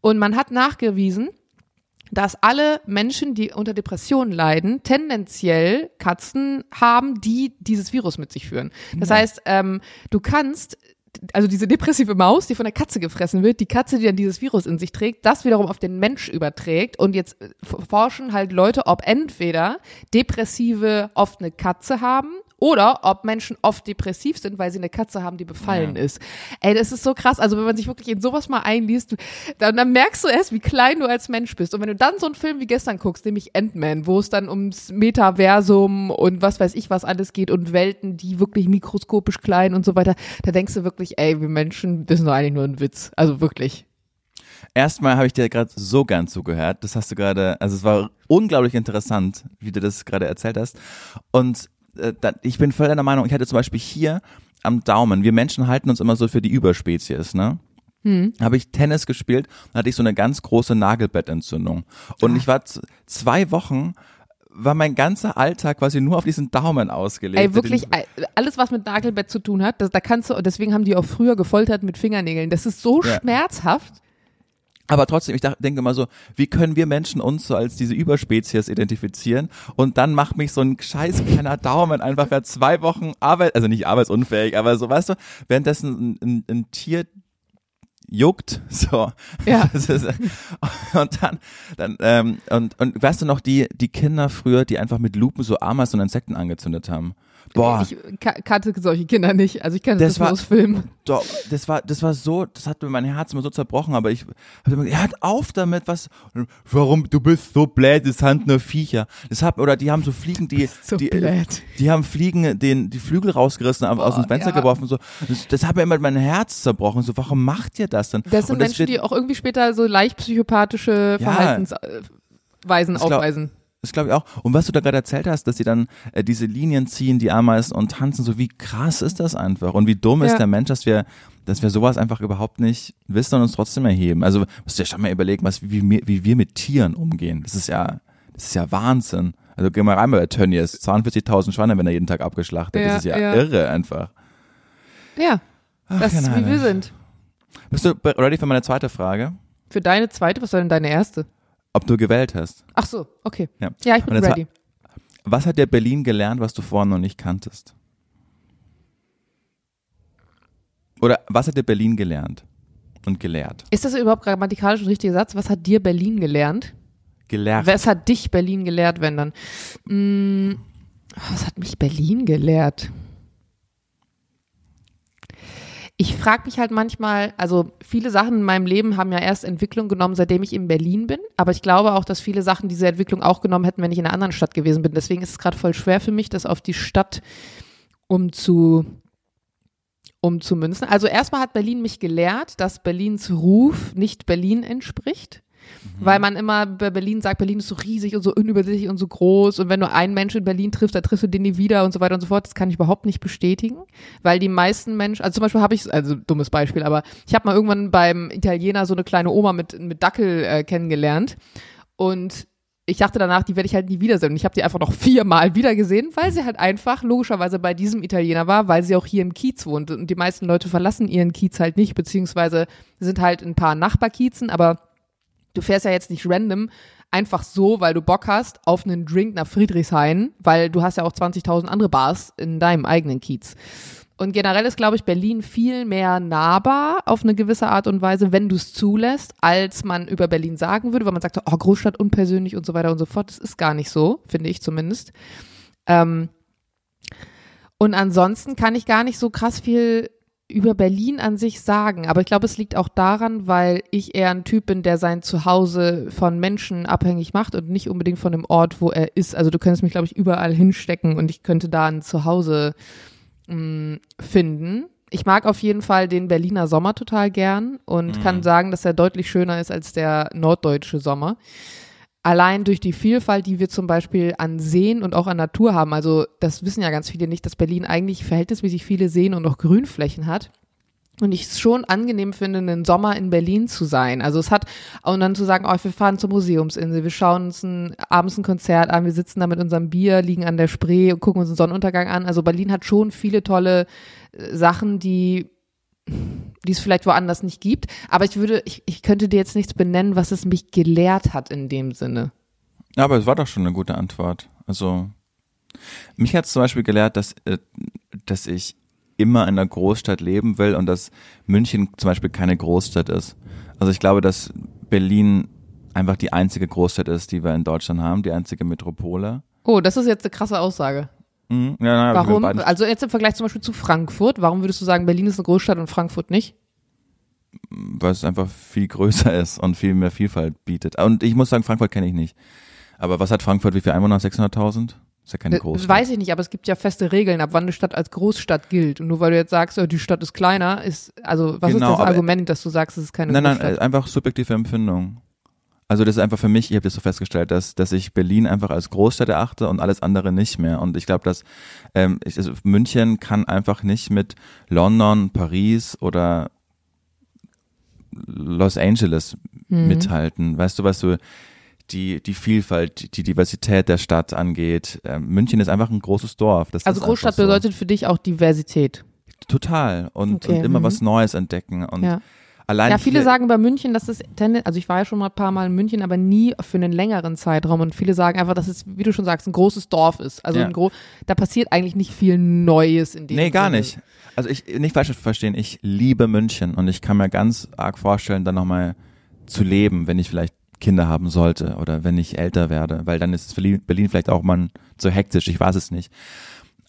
Und man hat nachgewiesen, dass alle Menschen, die unter Depressionen leiden, tendenziell Katzen haben, die dieses Virus mit sich führen. Das heißt, ähm, du kannst also diese depressive Maus, die von der Katze gefressen wird, die Katze, die dann dieses Virus in sich trägt, das wiederum auf den Mensch überträgt. Und jetzt äh, forschen halt Leute, ob entweder Depressive oft eine Katze haben oder ob Menschen oft depressiv sind, weil sie eine Katze haben, die befallen Ja. ist. Ey, das ist so krass. Also wenn man sich wirklich in sowas mal einliest, dann, dann merkst du erst, wie klein du als Mensch bist. Und wenn du dann so einen Film wie gestern guckst, nämlich Ant-Man, wo es dann ums Metaversum und was weiß ich was alles geht und Welten, die wirklich mikroskopisch klein und so weiter, da denkst du wirklich, ey, wir Menschen, das ist doch eigentlich nur ein Witz. Also wirklich. Erstmal habe ich dir gerade so gern zugehört. Das hast du gerade, also es war unglaublich interessant, wie du das gerade erzählt hast. Und äh, da, ich bin voll deiner Meinung, ich hatte zum Beispiel hier am Daumen, wir Menschen halten uns immer so für die Überspezies, ne? Hm. Habe ich Tennis gespielt, dann hatte ich so eine ganz große Nagelbettentzündung. Und ich war zwei Wochen, war mein ganzer Alltag quasi nur auf diesen Daumen ausgelegt. Ey, wirklich, ey, alles, was mit Nagelbett zu tun hat, das, da kannst du, deswegen haben die auch früher gefoltert mit Fingernägeln. Das ist so Ja. schmerzhaft. Aber trotzdem, ich dacht- denke immer so, wie können wir Menschen uns so als diese Überspezies identifizieren? Und dann macht mich so ein scheiß kleiner Daumen einfach für zwei Wochen Arbeit, also nicht arbeitsunfähig, aber so, weißt du, währenddessen ein, ein, ein Tier juckt, so. Ja. Ist, und dann, dann, ähm, und, und weißt du noch, die, die Kinder früher, die einfach mit Lupen so Ameisen und Insekten angezündet haben? Boah. Ich ka- kannte solche Kinder nicht. Also ich kenne das, Das war- aus Filmen. Doch, das war, das war so, das hat mir mein Herz immer so zerbrochen, aber ich hab immer gesagt, hört auf damit, was, warum, du bist so blöd, das sind nur Viecher. Das hat, oder die haben so Fliegen, die, So die, blöd. die haben Fliegen, den, die Flügel rausgerissen, aber aus dem Boah, Fenster ja. geworfen, so. Das, das hat mir immer mein Herz zerbrochen, so, warum macht ihr das denn? Das sind Und Menschen, wird- die auch irgendwie später so leicht psychopathische Ja. Verhaltensweisen Das glaub- aufweisen. Das glaube ich auch. Und was du da gerade erzählt hast, dass sie dann äh, diese Linien ziehen, die Ameisen und tanzen, so wie krass ist das einfach und wie dumm Ja. ist der Mensch, dass wir, dass wir sowas einfach überhaupt nicht wissen und uns trotzdem erheben. Also musst du dir schon mal überlegen, was, wie, wir- wie wir mit Tieren umgehen. Das ist ja, das ist ja Wahnsinn. Also geh mal rein bei Tönnies, 42.000 Schweine, wenn er jeden Tag abgeschlachtet. Ja, das ist ja, ja. irre einfach. Ja, das ist wie wir sind. Bist du ready für meine zweite Frage? Für deine zweite, was war denn deine erste? Ob du gewählt hast? Ach so, okay. Ja. Ja, ich bin ready. Was hat dir Berlin gelernt, was du vorher noch nicht kanntest? Oder was hat dir Berlin gelernt und gelehrt? Ist das überhaupt grammatikalisch ein richtiger Satz? Was hat dir Berlin gelernt? Gelehrt. Was hat dich Berlin gelehrt, wenn dann? Mm, was hat mich Berlin gelehrt? Ich frage mich halt manchmal, also viele Sachen in meinem Leben haben ja erst Entwicklung genommen, seitdem ich in Berlin bin. Aber ich glaube auch, dass viele Sachen diese Entwicklung auch genommen hätten, wenn ich in einer anderen Stadt gewesen bin. Deswegen ist es gerade voll schwer für mich, das auf die Stadt umzu, umzumünzen. Also erstmal hat Berlin mich gelehrt, dass Berlins Ruf nicht Berlin entspricht. Weil man immer bei Berlin sagt, Berlin ist so riesig und so unübersichtlich und so groß. Und wenn du einen Menschen in Berlin triffst, dann triffst du den nie wieder und so weiter und so fort. Das kann ich überhaupt nicht bestätigen. Weil die meisten Menschen, also zum Beispiel habe ich, also dummes Beispiel, aber ich habe mal irgendwann beim Italiener so eine kleine Oma mit, mit Dackel äh, kennengelernt. Und ich dachte danach, die werde ich halt nie wiedersehen. Und ich habe die einfach noch viermal wiedergesehen, weil sie halt einfach logischerweise bei diesem Italiener war, weil sie auch hier im Kiez wohnt. Und die meisten Leute verlassen ihren Kiez halt nicht, beziehungsweise sind halt ein paar Nachbarkiezen, aber du fährst ja jetzt nicht random einfach so, weil du Bock hast, auf einen Drink nach Friedrichshain, weil du hast ja auch 20.000 andere Bars in deinem eigenen Kiez. Und generell ist, glaube ich, Berlin viel mehr nahbar auf eine gewisse Art und Weise, wenn du es zulässt, als man über Berlin sagen würde, weil man sagt, so, oh, Großstadt unpersönlich und so weiter und so fort. Das ist gar nicht so, finde ich zumindest. Ähm, und ansonsten kann ich gar nicht so krass viel über Berlin an sich sagen, aber ich glaube, es liegt auch daran, weil ich eher ein Typ bin, der sein Zuhause von Menschen abhängig macht und nicht unbedingt von dem Ort, wo er ist. Also du könntest mich, glaube ich, überall hinstecken und ich könnte da ein Zuhause mh, finden. Ich mag auf jeden Fall den Berliner Sommer total gern und kann sagen, dass er deutlich schöner ist als der norddeutsche Sommer. Allein durch die Vielfalt, die wir zum Beispiel an Seen und auch an Natur haben. Also das wissen ja ganz viele nicht, dass Berlin eigentlich verhältnismäßig viele Seen und auch Grünflächen hat. Und ich es schon angenehm finde, einen Sommer in Berlin zu sein. Also es hat, und dann zu sagen, oh, wir fahren zur Museumsinsel, wir schauen uns ein, abends ein Konzert an, wir sitzen da mit unserem Bier, liegen an der Spree und gucken uns einen Sonnenuntergang an. Also Berlin hat schon viele tolle äh, Sachen, die die es vielleicht woanders nicht gibt. Aber ich würde, ich, ich könnte dir jetzt nichts benennen, was es mich gelehrt hat in dem Sinne. Ja, aber es war doch schon eine gute Antwort. Also, mich hat es zum Beispiel gelehrt, dass, äh, dass ich immer in einer Großstadt leben will und dass München zum Beispiel keine Großstadt ist. Also ich glaube, dass Berlin einfach die einzige Großstadt ist, die wir in Deutschland haben, die einzige Metropole. Oh, das ist jetzt eine krasse Aussage. Mhm. Ja, naja, wir Warum? Also jetzt im Vergleich zum Beispiel zu Frankfurt, warum würdest du sagen, Berlin ist eine Großstadt und Frankfurt nicht? weil es einfach viel größer ist und viel mehr Vielfalt bietet. Und ich muss sagen, Frankfurt kenne ich nicht. Aber was hat Frankfurt, wie viele Einwohner? 600.000? Ist ja keine Das Großstadt. weiß ich nicht, aber es gibt ja feste Regeln, ab wann eine Stadt als Großstadt gilt. Und nur weil du jetzt sagst, oh, die Stadt ist kleiner, ist, also was Genau, ist das Argument, dass du sagst, es ist keine Nein, nein, Großstadt? äh, einfach subjektive Empfindung. Also das ist einfach für mich, ich habe das so festgestellt, dass, dass ich Berlin einfach als Großstadt erachte und alles andere nicht mehr. Und ich glaube, dass ähm, ich, also München kann einfach nicht mit London, Paris oder Los Angeles Mhm. mithalten. Weißt du, was du die, die Vielfalt, die Diversität der Stadt angeht. Ähm, München ist einfach ein großes Dorf. Das also Großstadt so. bedeutet für dich auch Diversität. total und, Okay, und immer mhm. was Neues entdecken und Ja. Allein Ja, viele sagen bei München, dass es tenden- also ich war ja schon mal ein paar Mal in München, aber nie für einen längeren Zeitraum und viele sagen einfach, dass es, wie du schon sagst, ein großes Dorf ist. Also Ja. gro da passiert eigentlich nicht viel Neues in dem Nee, gar Sinne. nicht. Also ich, nicht falsch verstehen, ich liebe München und ich kann mir ganz arg vorstellen, dann nochmal zu leben, wenn ich vielleicht Kinder haben sollte oder wenn ich älter werde, weil dann ist Berlin vielleicht auch mal zu hektisch, ich weiß es nicht.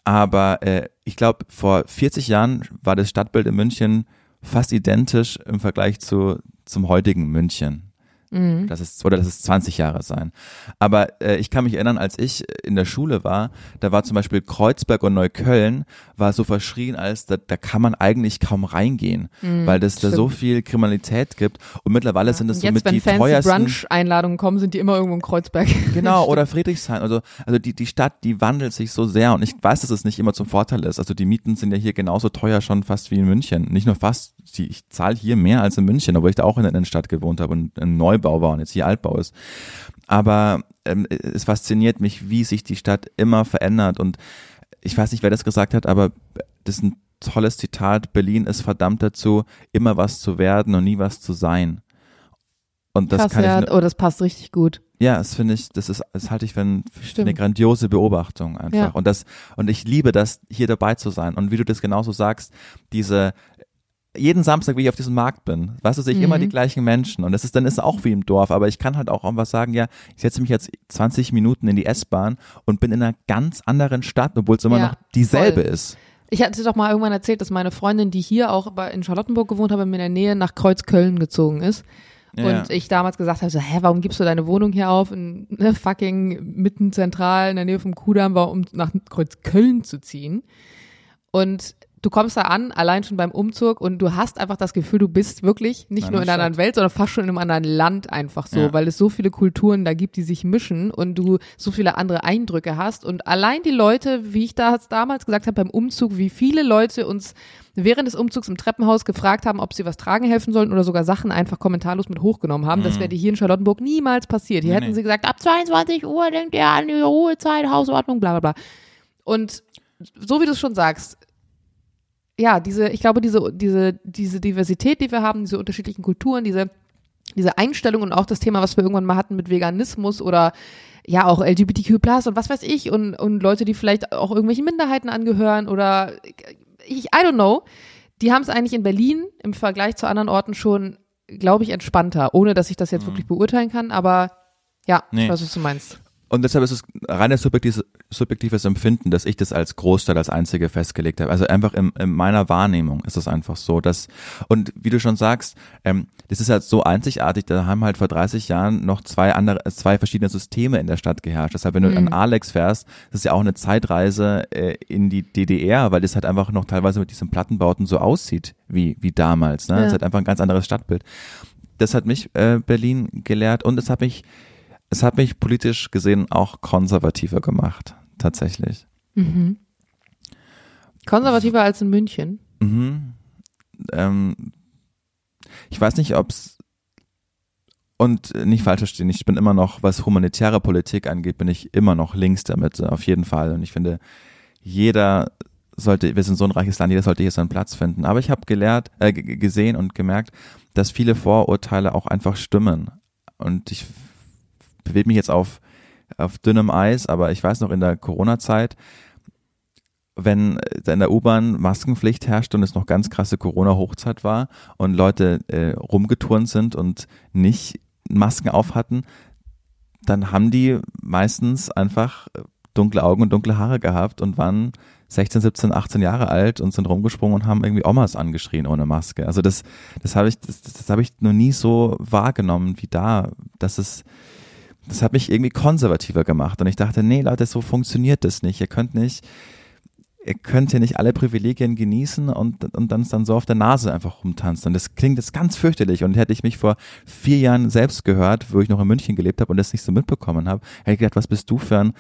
Aber äh, ich glaube, vor 40 Jahren war das Stadtbild in München fast identisch im Vergleich zu zum heutigen München. Mhm. Das ist, oder das ist 20 Jahre sein. Aber äh, ich kann mich erinnern, als ich in der Schule war, da war zum Beispiel Kreuzberg und Neukölln, war so verschrien, als da, da kann man eigentlich kaum reingehen, Mhm, weil es da so viel Kriminalität gibt. Und mittlerweile sind es so mit wenn die fancy teuersten. Brunch-Einladungen kommen, sind die immer irgendwo in Kreuzberg. Genau, oder Friedrichshain. Also, also die, die Stadt, die wandelt sich so sehr und ich weiß, dass es nicht immer zum Vorteil ist. Also die Mieten sind ja hier genauso teuer schon fast wie in München. Nicht nur fast, die- ich zahle hier mehr als in München, obwohl ich da auch in der Innenstadt gewohnt habe und ein Neubau war und jetzt hier Altbau ist. Aber ähm, es fasziniert mich, wie sich die Stadt immer verändert und ich weiß nicht, wer das gesagt hat, aber das ist ein tolles Zitat. Berlin ist verdammt dazu, immer was zu werden und nie was zu sein. Und das Krass, kann ja. ich Oh, das passt richtig gut. ja, das finde ich, das ist, das halte ich für, ein, für eine grandiose Beobachtung einfach. Ja. Und das, und ich liebe das, hier dabei zu sein. Und wie du das genauso sagst, diese, jeden Samstag, wie ich auf diesem Markt bin, weißt du, sehe ich Mhm. immer die gleichen Menschen. Und das ist, dann ist es auch wie im Dorf. Aber ich kann halt auch was sagen, ja, ich setze mich jetzt 20 Minuten in die S-Bahn und bin in einer ganz anderen Stadt, obwohl es immer Ja, noch dieselbe voll. ist. Ich hatte doch mal irgendwann erzählt, dass meine Freundin, die hier auch in Charlottenburg gewohnt hat, in der Nähe nach Kreuzköln gezogen ist. Ja. Und ich damals gesagt habe, so, hä, warum gibst du deine Wohnung hier auf, in, ne, fucking mitten zentral in der Nähe vom Kudamm, um nach Kreuzköln zu ziehen. Und du kommst da an, allein schon beim Umzug und du hast einfach das Gefühl, du bist wirklich nicht In nur in einer anderen Welt, sondern fast schon in einem anderen Land einfach so, Ja. weil es so viele Kulturen da gibt, die sich mischen und du so viele andere Eindrücke hast. Und allein die Leute, wie ich da damals gesagt habe beim Umzug, wie viele Leute uns während des Umzugs im Treppenhaus gefragt haben, ob sie was tragen helfen sollen oder sogar Sachen einfach kommentarlos mit hochgenommen haben. Das wäre dir hier in Charlottenburg niemals passiert. Hier Nee, hätten nee. sie gesagt, ab 22 Uhr denkt ihr an die Ruhezeit, Hausordnung, bla bla bla. Und so wie du es schon sagst, ja, diese, ich glaube, diese, diese, diese Diversität, die wir haben, diese unterschiedlichen Kulturen, diese, diese Einstellung und auch das Thema, was wir irgendwann mal hatten mit Veganismus oder ja auch LGBTQ und was weiß ich und, und Leute, die vielleicht auch irgendwelchen Minderheiten angehören oder ich, I don't know, die haben es eigentlich in Berlin im Vergleich zu anderen Orten schon, glaube ich, entspannter, ohne dass ich das jetzt wirklich beurteilen kann, aber ja, Nee. ich weiß, was du meinst. Und deshalb ist es reines subjektives, subjektives Empfinden, dass ich das als Großstadt als einzige festgelegt habe. Also einfach in, in meiner Wahrnehmung ist es einfach so, dass und wie du schon sagst, ähm, das ist halt so einzigartig. Da haben halt vor 30 Jahren noch zwei andere, äh, zwei verschiedene Systeme in der Stadt geherrscht. Deshalb, wenn du an Alex fährst, das ist ja auch eine Zeitreise äh, in die DDR, weil das halt einfach noch teilweise mit diesen Plattenbauten so aussieht wie wie damals. Ne? Ja. Das ist halt einfach ein ganz anderes Stadtbild. Das hat mich äh, Berlin gelehrt und es hat mich es hat mich politisch gesehen auch konservativer gemacht, tatsächlich. Mhm. Konservativer als in München. Mhm. Ähm, ich weiß nicht, ob's und äh, nicht falsch verstehen, ich bin immer noch, was humanitäre Politik angeht, bin ich immer noch links damit, äh, auf jeden Fall. Und ich finde, jeder sollte, wir sind so ein reiches Land, jeder sollte hier seinen Platz finden. Aber ich habe gelehrt, äh, gesehen und gemerkt, dass viele Vorurteile auch einfach stimmen. Und ich bewege mich jetzt auf, auf dünnem Eis, aber ich weiß noch in der Corona-Zeit, wenn in der U-Bahn Maskenpflicht herrschte und es noch ganz krasse Corona-Hochzeit war und Leute äh, rumgeturnt sind und nicht Masken auf hatten, dann haben die meistens einfach dunkle Augen und dunkle Haare gehabt und waren 16, 17, 18 Jahre alt und sind rumgesprungen und haben irgendwie Omas angeschrien ohne Maske. Also das, das habe ich, das, das habe ich noch nie so wahrgenommen wie da. Das ist, das hat mich irgendwie konservativer gemacht und ich dachte, nee Leute, so funktioniert das nicht. Ihr könnt nicht, ihr könnt ja nicht alle Privilegien genießen und, und dann, dann so auf der Nase einfach rumtanzen. Und das klingt jetzt ganz fürchterlich. Und hätte ich mich vor vier Jahren selbst gehört, wo ich noch in München gelebt habe und das nicht so mitbekommen habe, hätte ich gedacht, was bist du für ein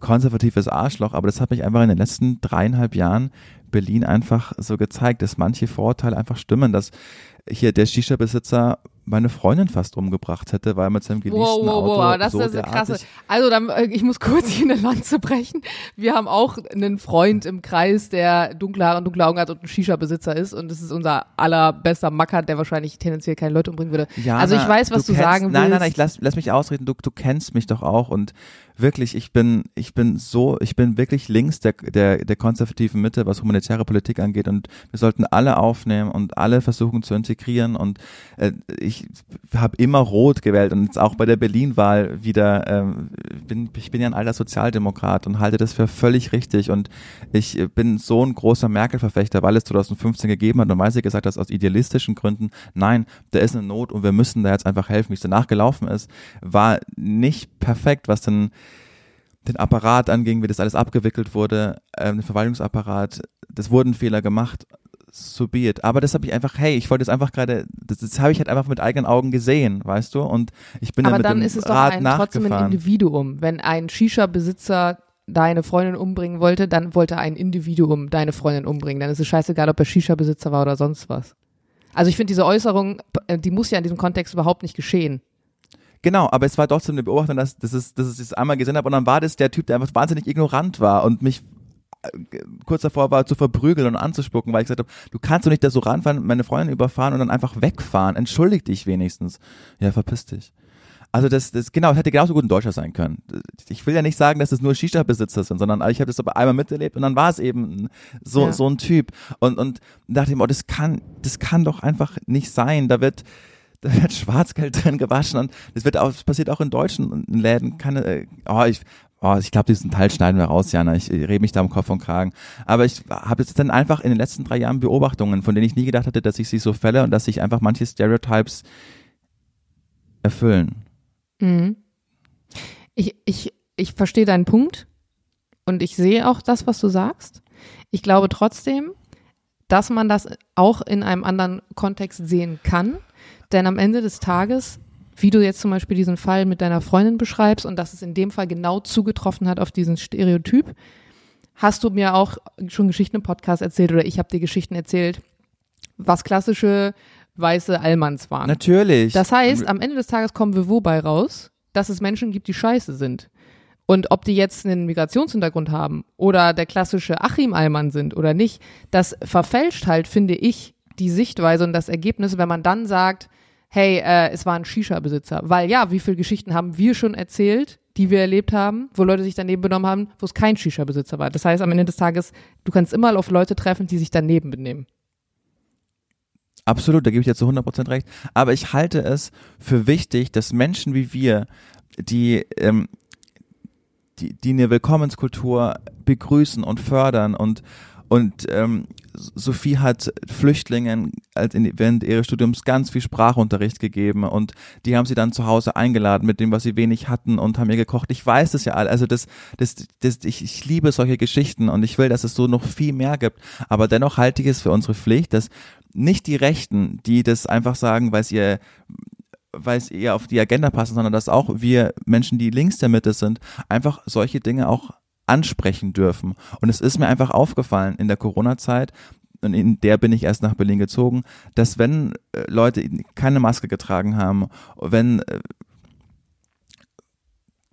konservatives Arschloch, aber das hat mich einfach in den letzten dreieinhalb Jahren Berlin einfach so gezeigt, dass manche Vorurteile einfach stimmen, dass hier der Shisha-Besitzer meine Freundin fast umgebracht hätte, weil er mit seinem geleasten Wow, wow, Auto wow, das so ist krasse. Also dann, äh, ich muss kurz hier eine Lanze brechen. Wir haben auch einen Freund im Kreis, der dunkle Haare und dunkle Augen hat und ein Shisha-Besitzer ist und das ist unser allerbester Macker, der wahrscheinlich tendenziell keine Leute umbringen würde. Jana, also ich weiß, was du, kennst, sagen willst. Nein, nein, nein, ich lass, lass mich ausreden. Du, du kennst mich doch auch und wirklich, ich bin, ich bin so, ich bin wirklich links der, der, der konservativen Mitte, was humanitäre Politik angeht und wir sollten alle aufnehmen und alle versuchen zu integrieren und äh, ich ich habe immer rot gewählt und jetzt auch bei der Berlin-Wahl wieder, ähm, bin, ich bin ja ein alter Sozialdemokrat und halte das für völlig richtig. Und ich bin so ein großer Merkel-Verfechter, weil es 2015 gegeben hat und weil sie gesagt hat, aus idealistischen Gründen, nein, da ist eine Not und wir müssen da jetzt einfach helfen, wie es danach gelaufen ist, war nicht perfekt, was dann den Apparat anging, wie das alles abgewickelt wurde, ähm, den Verwaltungsapparat, das wurden Fehler gemacht, so be it. Aber das habe ich einfach, hey, ich wollte es einfach gerade, das, das habe ich halt einfach mit eigenen Augen gesehen, weißt du? Und ich bin Aber dann dann mit ist dem es doch ein, trotzdem ein. Individuum. Wenn ein Shisha-Besitzer deine Freundin umbringen wollte, dann wollte ein Individuum deine Freundin umbringen. Dann ist es scheißegal, ob er Shisha-Besitzer war oder sonst was. Also ich finde diese Äußerung, äh, die muss ja in diesem Kontext überhaupt nicht geschehen. Genau, aber es war trotzdem eine Beobachtung, dass, dass, es, dass ich es einmal gesehen habe und dann war das der Typ, der einfach wahnsinnig ignorant war und mich kurz davor war zu verprügeln und anzuspucken, weil ich gesagt habe, du kannst doch nicht da so ranfahren, meine Freundin überfahren und dann einfach wegfahren. Entschuldig dich wenigstens. Ja, verpiss dich. Also das, das genau, das hätte genauso gut ein Deutscher sein können. Ich will ja nicht sagen, dass es nur Shisha-Besitzer sind, sondern ich habe das aber einmal miterlebt und dann war es eben so, Ja. so ein Typ. Und, und dachte ich mir, oh, das kann, das kann doch einfach nicht sein. Da wird, da wird Schwarzgeld drin gewaschen und das wird auch, das passiert auch in deutschen Läden. Keine, äh, oh, ich, oh, ich glaube, diesen Teil schneiden wir raus, Jana. Ich rede mich da am Kopf und Kragen. Aber ich habe jetzt dann einfach in den letzten drei Jahren Beobachtungen, von denen ich nie gedacht hatte, dass ich sie so fälle und dass sich einfach manche Stereotypes erfüllen. Mhm. Ich, ich, ich verstehe deinen Punkt und ich sehe auch das, was du sagst. Ich glaube trotzdem, dass man das auch in einem anderen Kontext sehen kann, denn am Ende des Tages, wie du jetzt zum Beispiel diesen Fall mit deiner Freundin beschreibst und dass es in dem Fall genau zugetroffen hat auf diesen Stereotyp, hast du mir auch schon Geschichten im Podcast erzählt oder ich habe dir Geschichten erzählt, was klassische weiße Allmanns waren. Natürlich. Das heißt, am Ende des Tages kommen wir wobei raus, dass es Menschen gibt, die scheiße sind. Und ob die jetzt einen Migrationshintergrund haben oder der klassische Achim Allmann sind oder nicht, das verfälscht halt, finde ich, die Sichtweise und das Ergebnis, wenn man dann sagt, hey, äh, es war ein Shisha-Besitzer. Weil ja, wie viele Geschichten haben wir schon erzählt, die wir erlebt haben, wo Leute sich daneben benommen haben, wo es kein Shisha-Besitzer war. Das heißt, am Ende des Tages, du kannst immer auf Leute treffen, die sich daneben benehmen. Absolut, da gebe ich dir zu 100% recht. Aber ich halte es für wichtig, dass Menschen wie wir, die, ähm, die, die eine Willkommenskultur begrüßen und fördern und, und ähm, Sophie hat Flüchtlingen als während ihres Studiums ganz viel Sprachunterricht gegeben und die haben sie dann zu Hause eingeladen mit dem, was sie wenig hatten und haben ihr gekocht. Ich weiß das ja all, also das, das, das ich, ich liebe solche Geschichten und ich will, dass es so noch viel mehr gibt. Aber dennoch halte ich es für unsere Pflicht, dass nicht die Rechten, die das einfach sagen, weil es ihr weil es eher auf die Agenda passen, sondern dass auch wir Menschen, die links der Mitte sind, einfach solche Dinge auch ansprechen dürfen. Und es ist mir einfach aufgefallen in der Corona-Zeit, und in der bin ich erst nach Berlin gezogen, dass wenn äh, Leute keine Maske getragen haben, wenn äh,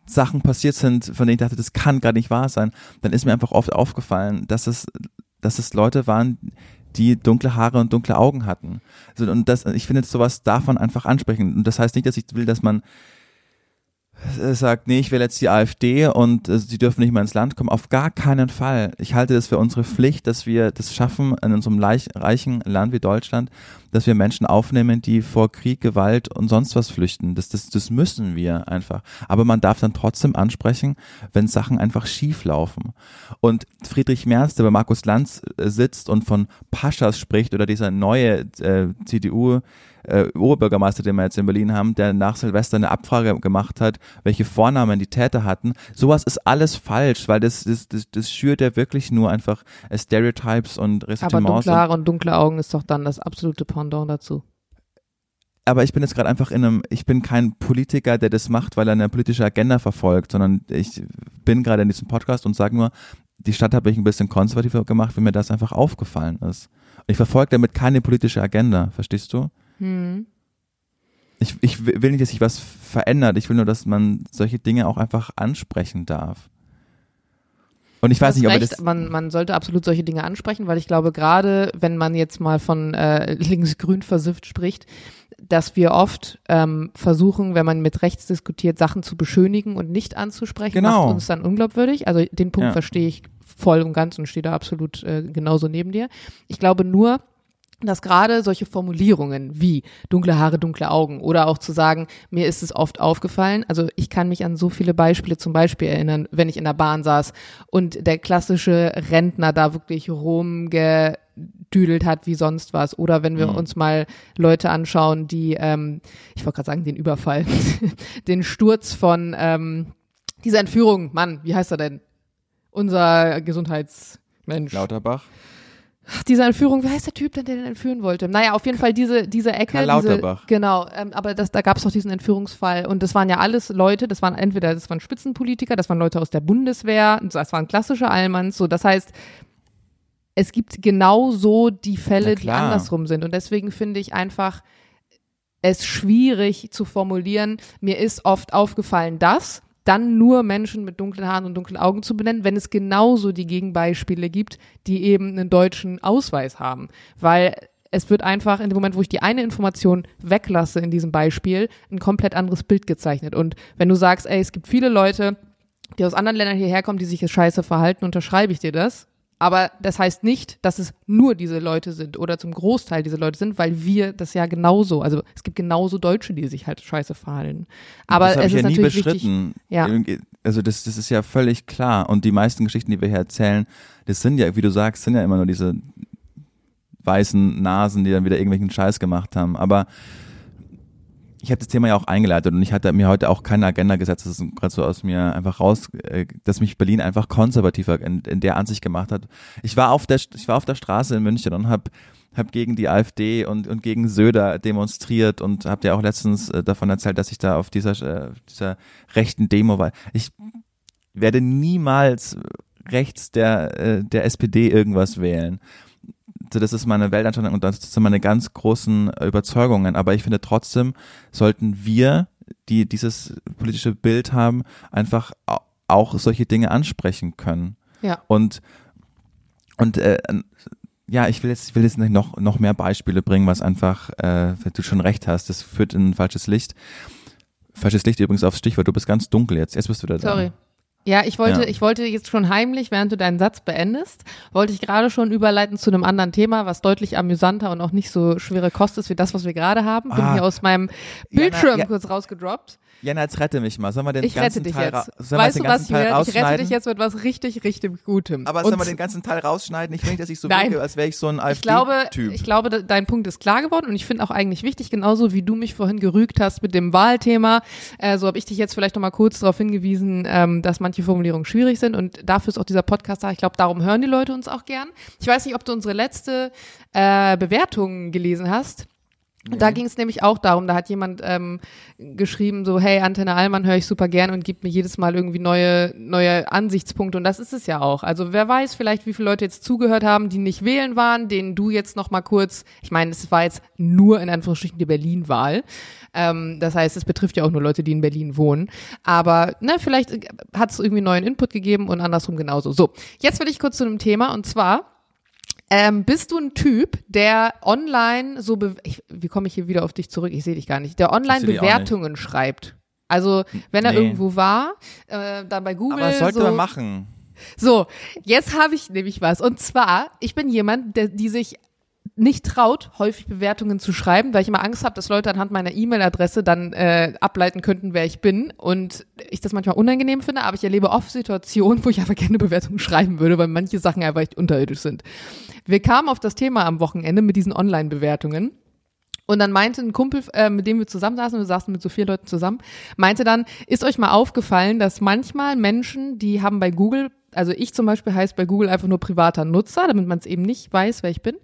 Sachen passiert sind, von denen ich dachte, das kann gar nicht wahr sein, dann ist mir einfach oft aufgefallen, dass es, dass es Leute waren, die dunkle Haare und dunkle Augen hatten. Und das, ich finde, sowas man einfach ansprechen. Und das heißt nicht, dass ich will, dass man sagt, nee, ich will jetzt die AfD und äh, sie dürfen nicht mehr ins Land kommen. Auf gar keinen Fall. Ich halte das für unsere Pflicht, dass wir das schaffen in unserem leich, reichen Land wie Deutschland, dass wir Menschen aufnehmen, die vor Krieg, Gewalt und sonst was flüchten. Das, das, das müssen wir einfach. Aber man darf dann trotzdem ansprechen, wenn Sachen einfach schief laufen. Und Friedrich Merz, der bei Markus Lanz äh, sitzt und von Paschas spricht oder dieser neue äh, CDU äh, Oberbürgermeister, den wir jetzt in Berlin haben, der nach Silvester eine Abfrage gemacht hat, welche Vornamen die Täter hatten. Sowas ist alles falsch, weil das, das, das, das schürt ja wirklich nur einfach äh, Stereotypes und Aber Ressentiments. dunkle und, Haare und dunkle Augen ist doch dann das absolute Pendant dazu. aber ich bin jetzt gerade einfach in einem, ich bin kein Politiker, der das macht, weil er eine politische Agenda verfolgt, sondern ich bin gerade in diesem Podcast und sage nur, die Stadt habe ich ein bisschen konservativer gemacht, wenn mir das einfach aufgefallen ist. Ich verfolge damit keine politische Agenda, verstehst du? Hm. Ich, ich will nicht, dass sich was verändert. Ich will nur, dass man solche Dinge auch einfach ansprechen darf. Und ich weiß nicht, ob recht, das. man, man sollte absolut solche Dinge ansprechen, weil ich glaube, gerade wenn man jetzt mal von äh, links-grün versifft spricht, dass wir oft ähm, versuchen, wenn man mit rechts diskutiert, Sachen zu beschönigen und nicht anzusprechen, Genau. macht uns dann unglaubwürdig. Also den Punkt Ja. verstehe ich voll und ganz und stehe da absolut äh, genauso neben dir. Ich glaube nur, dass gerade solche Formulierungen wie dunkle Haare, dunkle Augen oder auch zu sagen, mir ist es oft aufgefallen, also ich kann mich an so viele Beispiele zum Beispiel erinnern, wenn ich in der Bahn saß und der klassische Rentner da wirklich rumgedüdelt hat wie sonst was oder wenn wir Mhm. uns mal Leute anschauen, die, ähm, ich wollte gerade sagen, den Überfall, den Sturz von ähm, dieser Entführung, Mann, wie heißt er denn? Unser Gesundheitsmensch. Lauterbach. Ach, diese Entführung, wie heißt der Typ denn, der den entführen wollte? Naja, auf jeden Fall diese, diese Ecke. Karl Lauterbach. Diese, genau, ähm, aber das, da gab es doch diesen Entführungsfall und das waren ja alles Leute, das waren entweder, das waren Spitzenpolitiker, das waren Leute aus der Bundeswehr, das waren klassische Allmanns, so, das heißt, es gibt genauso die Fälle, die andersrum sind und deswegen finde ich einfach es schwierig zu formulieren, mir ist oft aufgefallen, dass dann nur Menschen mit dunklen Haaren und dunklen Augen zu benennen, wenn es genauso die Gegenbeispiele gibt, die eben einen deutschen Ausweis haben. Weil es wird einfach in dem Moment, wo ich die eine Information weglasse in diesem Beispiel, ein komplett anderes Bild gezeichnet. Und wenn du sagst, ey, es gibt viele Leute, die aus anderen Ländern hierher kommen, die sich jetzt scheiße verhalten, unterschreibe ich dir das. Aber das heißt nicht, dass es nur diese Leute sind oder zum Großteil diese Leute sind, weil wir das ja genauso, also es gibt genauso Deutsche, die sich halt scheiße verhalten. Aber das es ich ist ja nie natürlich wichtig. Ja. Also das, das ist ja völlig klar. Und die meisten Geschichten, die wir hier erzählen, das sind ja, wie du sagst, sind ja immer nur diese weißen Nasen, die dann wieder irgendwelchen Scheiß gemacht haben. Aber ich habe das Thema ja auch eingeleitet und ich hatte mir heute auch keine Agenda gesetzt. Das ist gerade so aus mir einfach raus, äh, dass mich Berlin einfach konservativer in, in der Ansicht gemacht hat. Ich war auf der, ich war auf der Straße in München und habe hab gegen die AfD und, und gegen Söder demonstriert und habe dir auch letztens äh, davon erzählt, dass ich da auf dieser, äh, dieser rechten Demo war. Ich werde niemals rechts der, der SPD irgendwas wählen. So, das ist meine Weltanschauung und das sind meine ganz großen äh, Überzeugungen. Aber ich finde trotzdem sollten wir, die dieses politische Bild haben, einfach au- auch solche Dinge ansprechen können. Ja. Und und äh, ja, ich will jetzt, ich will jetzt noch noch mehr Beispiele bringen, was einfach, äh, wenn du schon recht hast, das führt in ein falsches Licht. Falsches Licht übrigens aufs Stichwort. Du bist ganz dunkel jetzt. Jetzt bist du da. Sorry. Ja, ich wollte, Ja. ich wollte jetzt schon heimlich, während du deinen Satz beendest, wollte ich gerade schon überleiten zu einem anderen Thema, was deutlich amüsanter und auch nicht so schwere Kost ist wie das, was wir gerade haben. Bin Ah. hier aus meinem Ja, na, Bildschirm ja. kurz rausgedroppt. Jana, jetzt rette mich mal. Sollen wir den Ich rette ganzen dich Teil jetzt. sollen wir Weißt den du was, ganzen Teil Julian? Ich rette rausschneiden? dich jetzt mit was richtig, richtig Gutem. Aber sollen wir den ganzen Teil rausschneiden? Ich nicht, dass ich so Nein. wirke, als wäre ich so ein ich glaube, AfD-Typ. ich glaube, de- dein Punkt ist klar geworden und ich finde auch eigentlich wichtig, genauso wie du mich vorhin gerügt hast mit dem Wahlthema, äh, so habe ich dich jetzt vielleicht noch mal kurz darauf hingewiesen, ähm, dass manche Formulierungen schwierig sind und dafür ist auch dieser Podcast da. Ich glaube, darum hören die Leute uns auch gern. Ich weiß nicht, ob du unsere letzte äh, Bewertung gelesen hast. Da ging es nämlich auch darum, da hat jemand ähm, geschrieben, so, hey, Antenne Allmann höre ich super gern und gibt mir jedes Mal irgendwie neue, neue Ansichtspunkte. Und das ist es ja auch. Also wer weiß vielleicht, wie viele Leute jetzt zugehört haben, die nicht wählen waren, denen du jetzt noch mal kurz, ich meine, es war jetzt nur in Anführungsstrichen die Berlin-Wahl. Ähm, das heißt, es betrifft ja auch nur Leute, die in Berlin wohnen. Aber ne, vielleicht hat es irgendwie neuen Input gegeben und andersrum genauso. So, jetzt will ich kurz zu einem Thema und zwar ähm, bist du ein Typ, der online so, be ich, wie komme ich hier wieder auf dich zurück? Ich sehe dich gar nicht. Der online Bewertungen schreibt. Also wenn er Nee. irgendwo war, äh, dann bei Google. Aber das sollte so, man machen. so, jetzt habe ich nämlich was. Und zwar, ich bin jemand, der, die sich nicht traut, häufig Bewertungen zu schreiben, weil ich immer Angst habe, dass Leute anhand meiner E-Mail-Adresse dann äh, ableiten könnten, wer ich bin. Und ich das manchmal unangenehm finde, aber ich erlebe oft Situationen, wo ich aber gerne Bewertungen schreiben würde, weil manche Sachen einfach echt unterirdisch sind. Wir kamen auf das Thema am Wochenende mit diesen Online-Bewertungen. Und dann meinte ein Kumpel, äh, mit dem wir zusammen saßen, wir saßen mit so vier Leuten zusammen, meinte dann, ist euch mal aufgefallen, dass manchmal Menschen, die haben bei Google, also ich zum Beispiel heißt bei Google einfach nur privater Nutzer, damit man es eben nicht weiß, wer ich bin.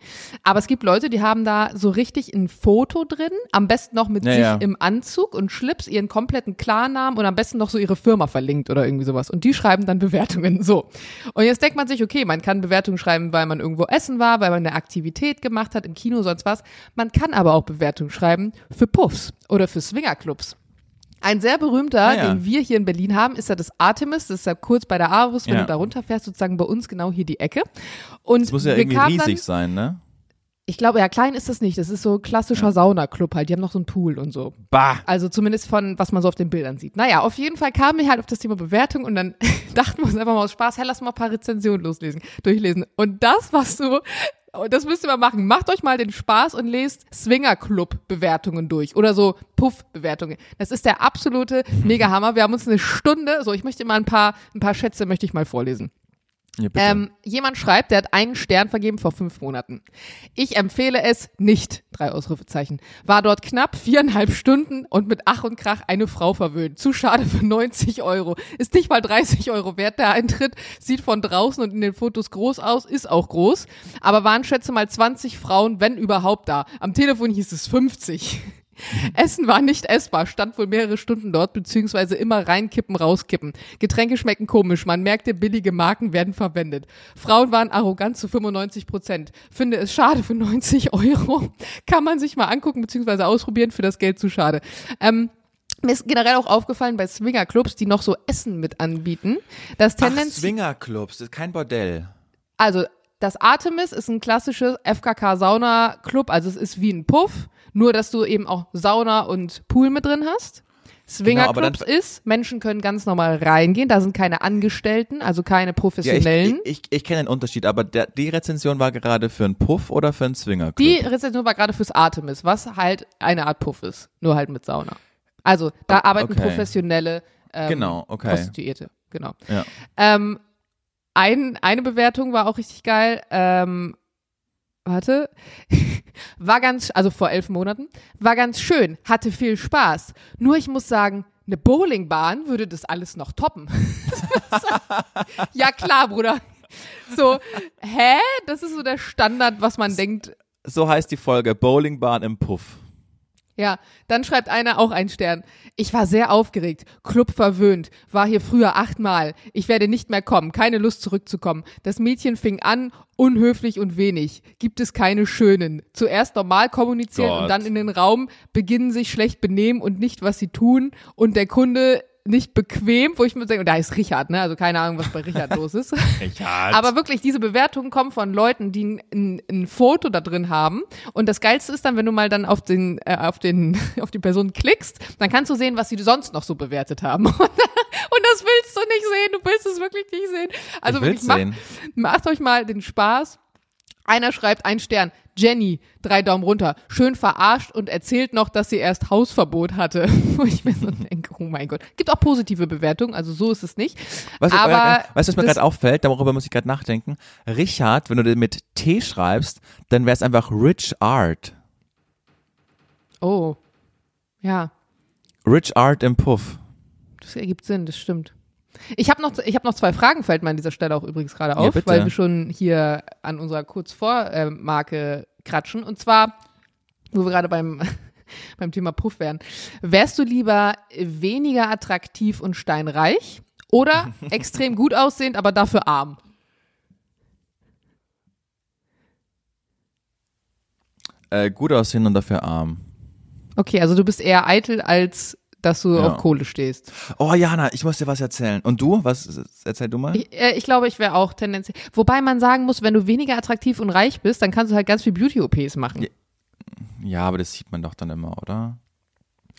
Aber es gibt Leute, die haben da so richtig ein Foto drin, am besten noch mit Ja, sich ja. im Anzug und Schlips, ihren kompletten Klarnamen und am besten noch so ihre Firma verlinkt oder irgendwie sowas. Und die schreiben dann Bewertungen. So. Und jetzt denkt man sich, okay, man kann Bewertungen schreiben, weil man irgendwo essen war, weil man eine Aktivität gemacht hat, im Kino, sonst was. Man kann aber auch Bewertungen schreiben für Puffs oder für Swingerclubs. Ein sehr berühmter, Ah, ja. den wir hier in Berlin haben, ist ja das Artemis. Das ist ja kurz bei der Avus, wenn Ja. du da runterfährst, sozusagen bei uns genau hier die Ecke. Und Das muss ja irgendwie riesig dann, sein, ne? Ich glaube, ja, klein ist das nicht. Das ist so klassischer Saunaclub halt. Die haben noch so einen Pool und so. Bah! Also zumindest von, was man so auf den Bildern sieht. Naja, auf jeden Fall kamen wir halt auf das Thema Bewertung und dann dachten wir uns einfach mal aus Spaß, hey, lass mal ein paar Rezensionen loslesen, durchlesen. Und das, was du das müsst ihr mal machen. Macht euch mal den Spaß und lest Swinger-Club-Bewertungen durch oder so Puff-Bewertungen. Das ist der absolute Mega-Hammer. Wir haben uns eine Stunde, so ich möchte mal ein paar, ein paar Schätze möchte ich mal vorlesen. Ja. Ähm, jemand schreibt, der hat einen Stern vergeben vor fünf Monaten. Ich empfehle es nicht. Drei Ausrufezeichen. War dort knapp viereinhalb Stunden und mit Ach und Krach eine Frau verwöhnt. Zu schade für 90 Euro. Ist nicht mal 30 Euro wert der Eintritt. Sieht von draußen und in den Fotos groß aus. Ist auch groß. Aber waren schätze mal 20 Frauen, wenn überhaupt da. Am Telefon hieß es 50. Essen war nicht essbar, stand wohl mehrere Stunden dort, beziehungsweise immer reinkippen, rauskippen. Getränke schmecken komisch, man merkte, billige Marken werden verwendet. Frauen waren arrogant zu 95 Prozent. Finde es schade für 90 Euro. Kann man sich mal angucken, beziehungsweise ausprobieren, für das Geld zu schade. Ähm, mir ist generell auch aufgefallen bei Swingerclubs, die noch so Essen mit anbieten, dass Ach, Tendenz, Swingerclubs, das ist kein Bordell. also das Artemis ist ein klassisches FKK-Sauna-Club, also es ist wie ein Puff, nur dass du eben auch Sauna und Pool mit drin hast. Genau, Swingerclubs ist, Menschen können ganz normal reingehen, da sind keine Angestellten, also keine Ja, ich, Professionellen. ich, ich, ich kenne den Unterschied, aber der, die Rezension war gerade für einen Puff oder für einen Swingerclub? die Rezension war gerade fürs Artemis, was halt eine Art Puff ist, nur halt mit Sauna. Also da arbeiten okay. professionelle ähm, Genau, okay. Prostituierte, genau. Ja. Ähm, ein, eine Bewertung war auch richtig geil. Ähm, warte. War ganz, also vor elf Monaten, war ganz schön, hatte viel Spaß. Nur ich muss sagen, eine Bowlingbahn würde das alles noch toppen. ja klar, Bruder. So, hä? Das ist so der Standard, was man denkt. So heißt die Folge Bowlingbahn im Puff. Ja, dann schreibt einer auch einen Stern. Ich war sehr aufgeregt, Club verwöhnt, war hier früher achtmal. Ich werde nicht mehr kommen, keine Lust zurückzukommen. Das Mädchen fing an, unhöflich und wenig. Gibt es keine schönen. Zuerst normal kommunizieren Gott. und dann in den Raum beginnen sich schlecht benehmen und nicht, was sie tun. Und der Kunde nicht bequem, wo ich mir denke, da ist Richard, ne? Also keine Ahnung, was bei Richard los ist. Aber wirklich, diese Bewertungen kommen von Leuten, die ein, ein, ein Foto da drin haben. Und das Geilste ist dann, wenn du mal dann auf den, äh, auf den, auf die Person klickst, dann kannst du sehen, was sie sonst noch so bewertet haben. Und das willst du nicht sehen. Du willst es wirklich nicht sehen. Also Ich wirklich, macht, macht euch mal den Spaß. Einer schreibt ein Stern. Jenny, drei Daumen runter. Schön verarscht und erzählt noch, dass sie erst Hausverbot hatte. Wo ich mir so denke, oh mein Gott. Gibt auch positive Bewertungen, also so ist es nicht. Weißt du, Aber äh, weißt du, was mir gerade auffällt? Darüber muss ich gerade nachdenken. Richard, wenn du den mit T schreibst, dann wäre es einfach Rich Art. Oh. Ja. Rich Art im Puff. Das ergibt Sinn, das stimmt. Ich habe noch, ich hab noch zwei Fragen, fällt mir an dieser Stelle auch übrigens gerade Ja, auf, bitte. weil wir schon hier an unserer Kurz-Vor-Marke kratschen. Und zwar, wo wir gerade beim, beim Thema Puff wären. Wärst du lieber weniger attraktiv und steinreich oder extrem gut aussehend, aber dafür arm? Äh, gut aussehen und dafür arm. Okay, also du bist eher eitel, als dass du Ja. auf Kohle stehst. Oh, Jana, ich muss dir was erzählen. Und du? Was? Erzähl du mal. Ich, äh, ich glaube, ich wäre auch tendenziell. Wobei man sagen muss, wenn du weniger attraktiv und reich bist, dann kannst du halt ganz viel Beauty-OPs machen. Ja. Ja, aber das sieht man doch dann immer, oder?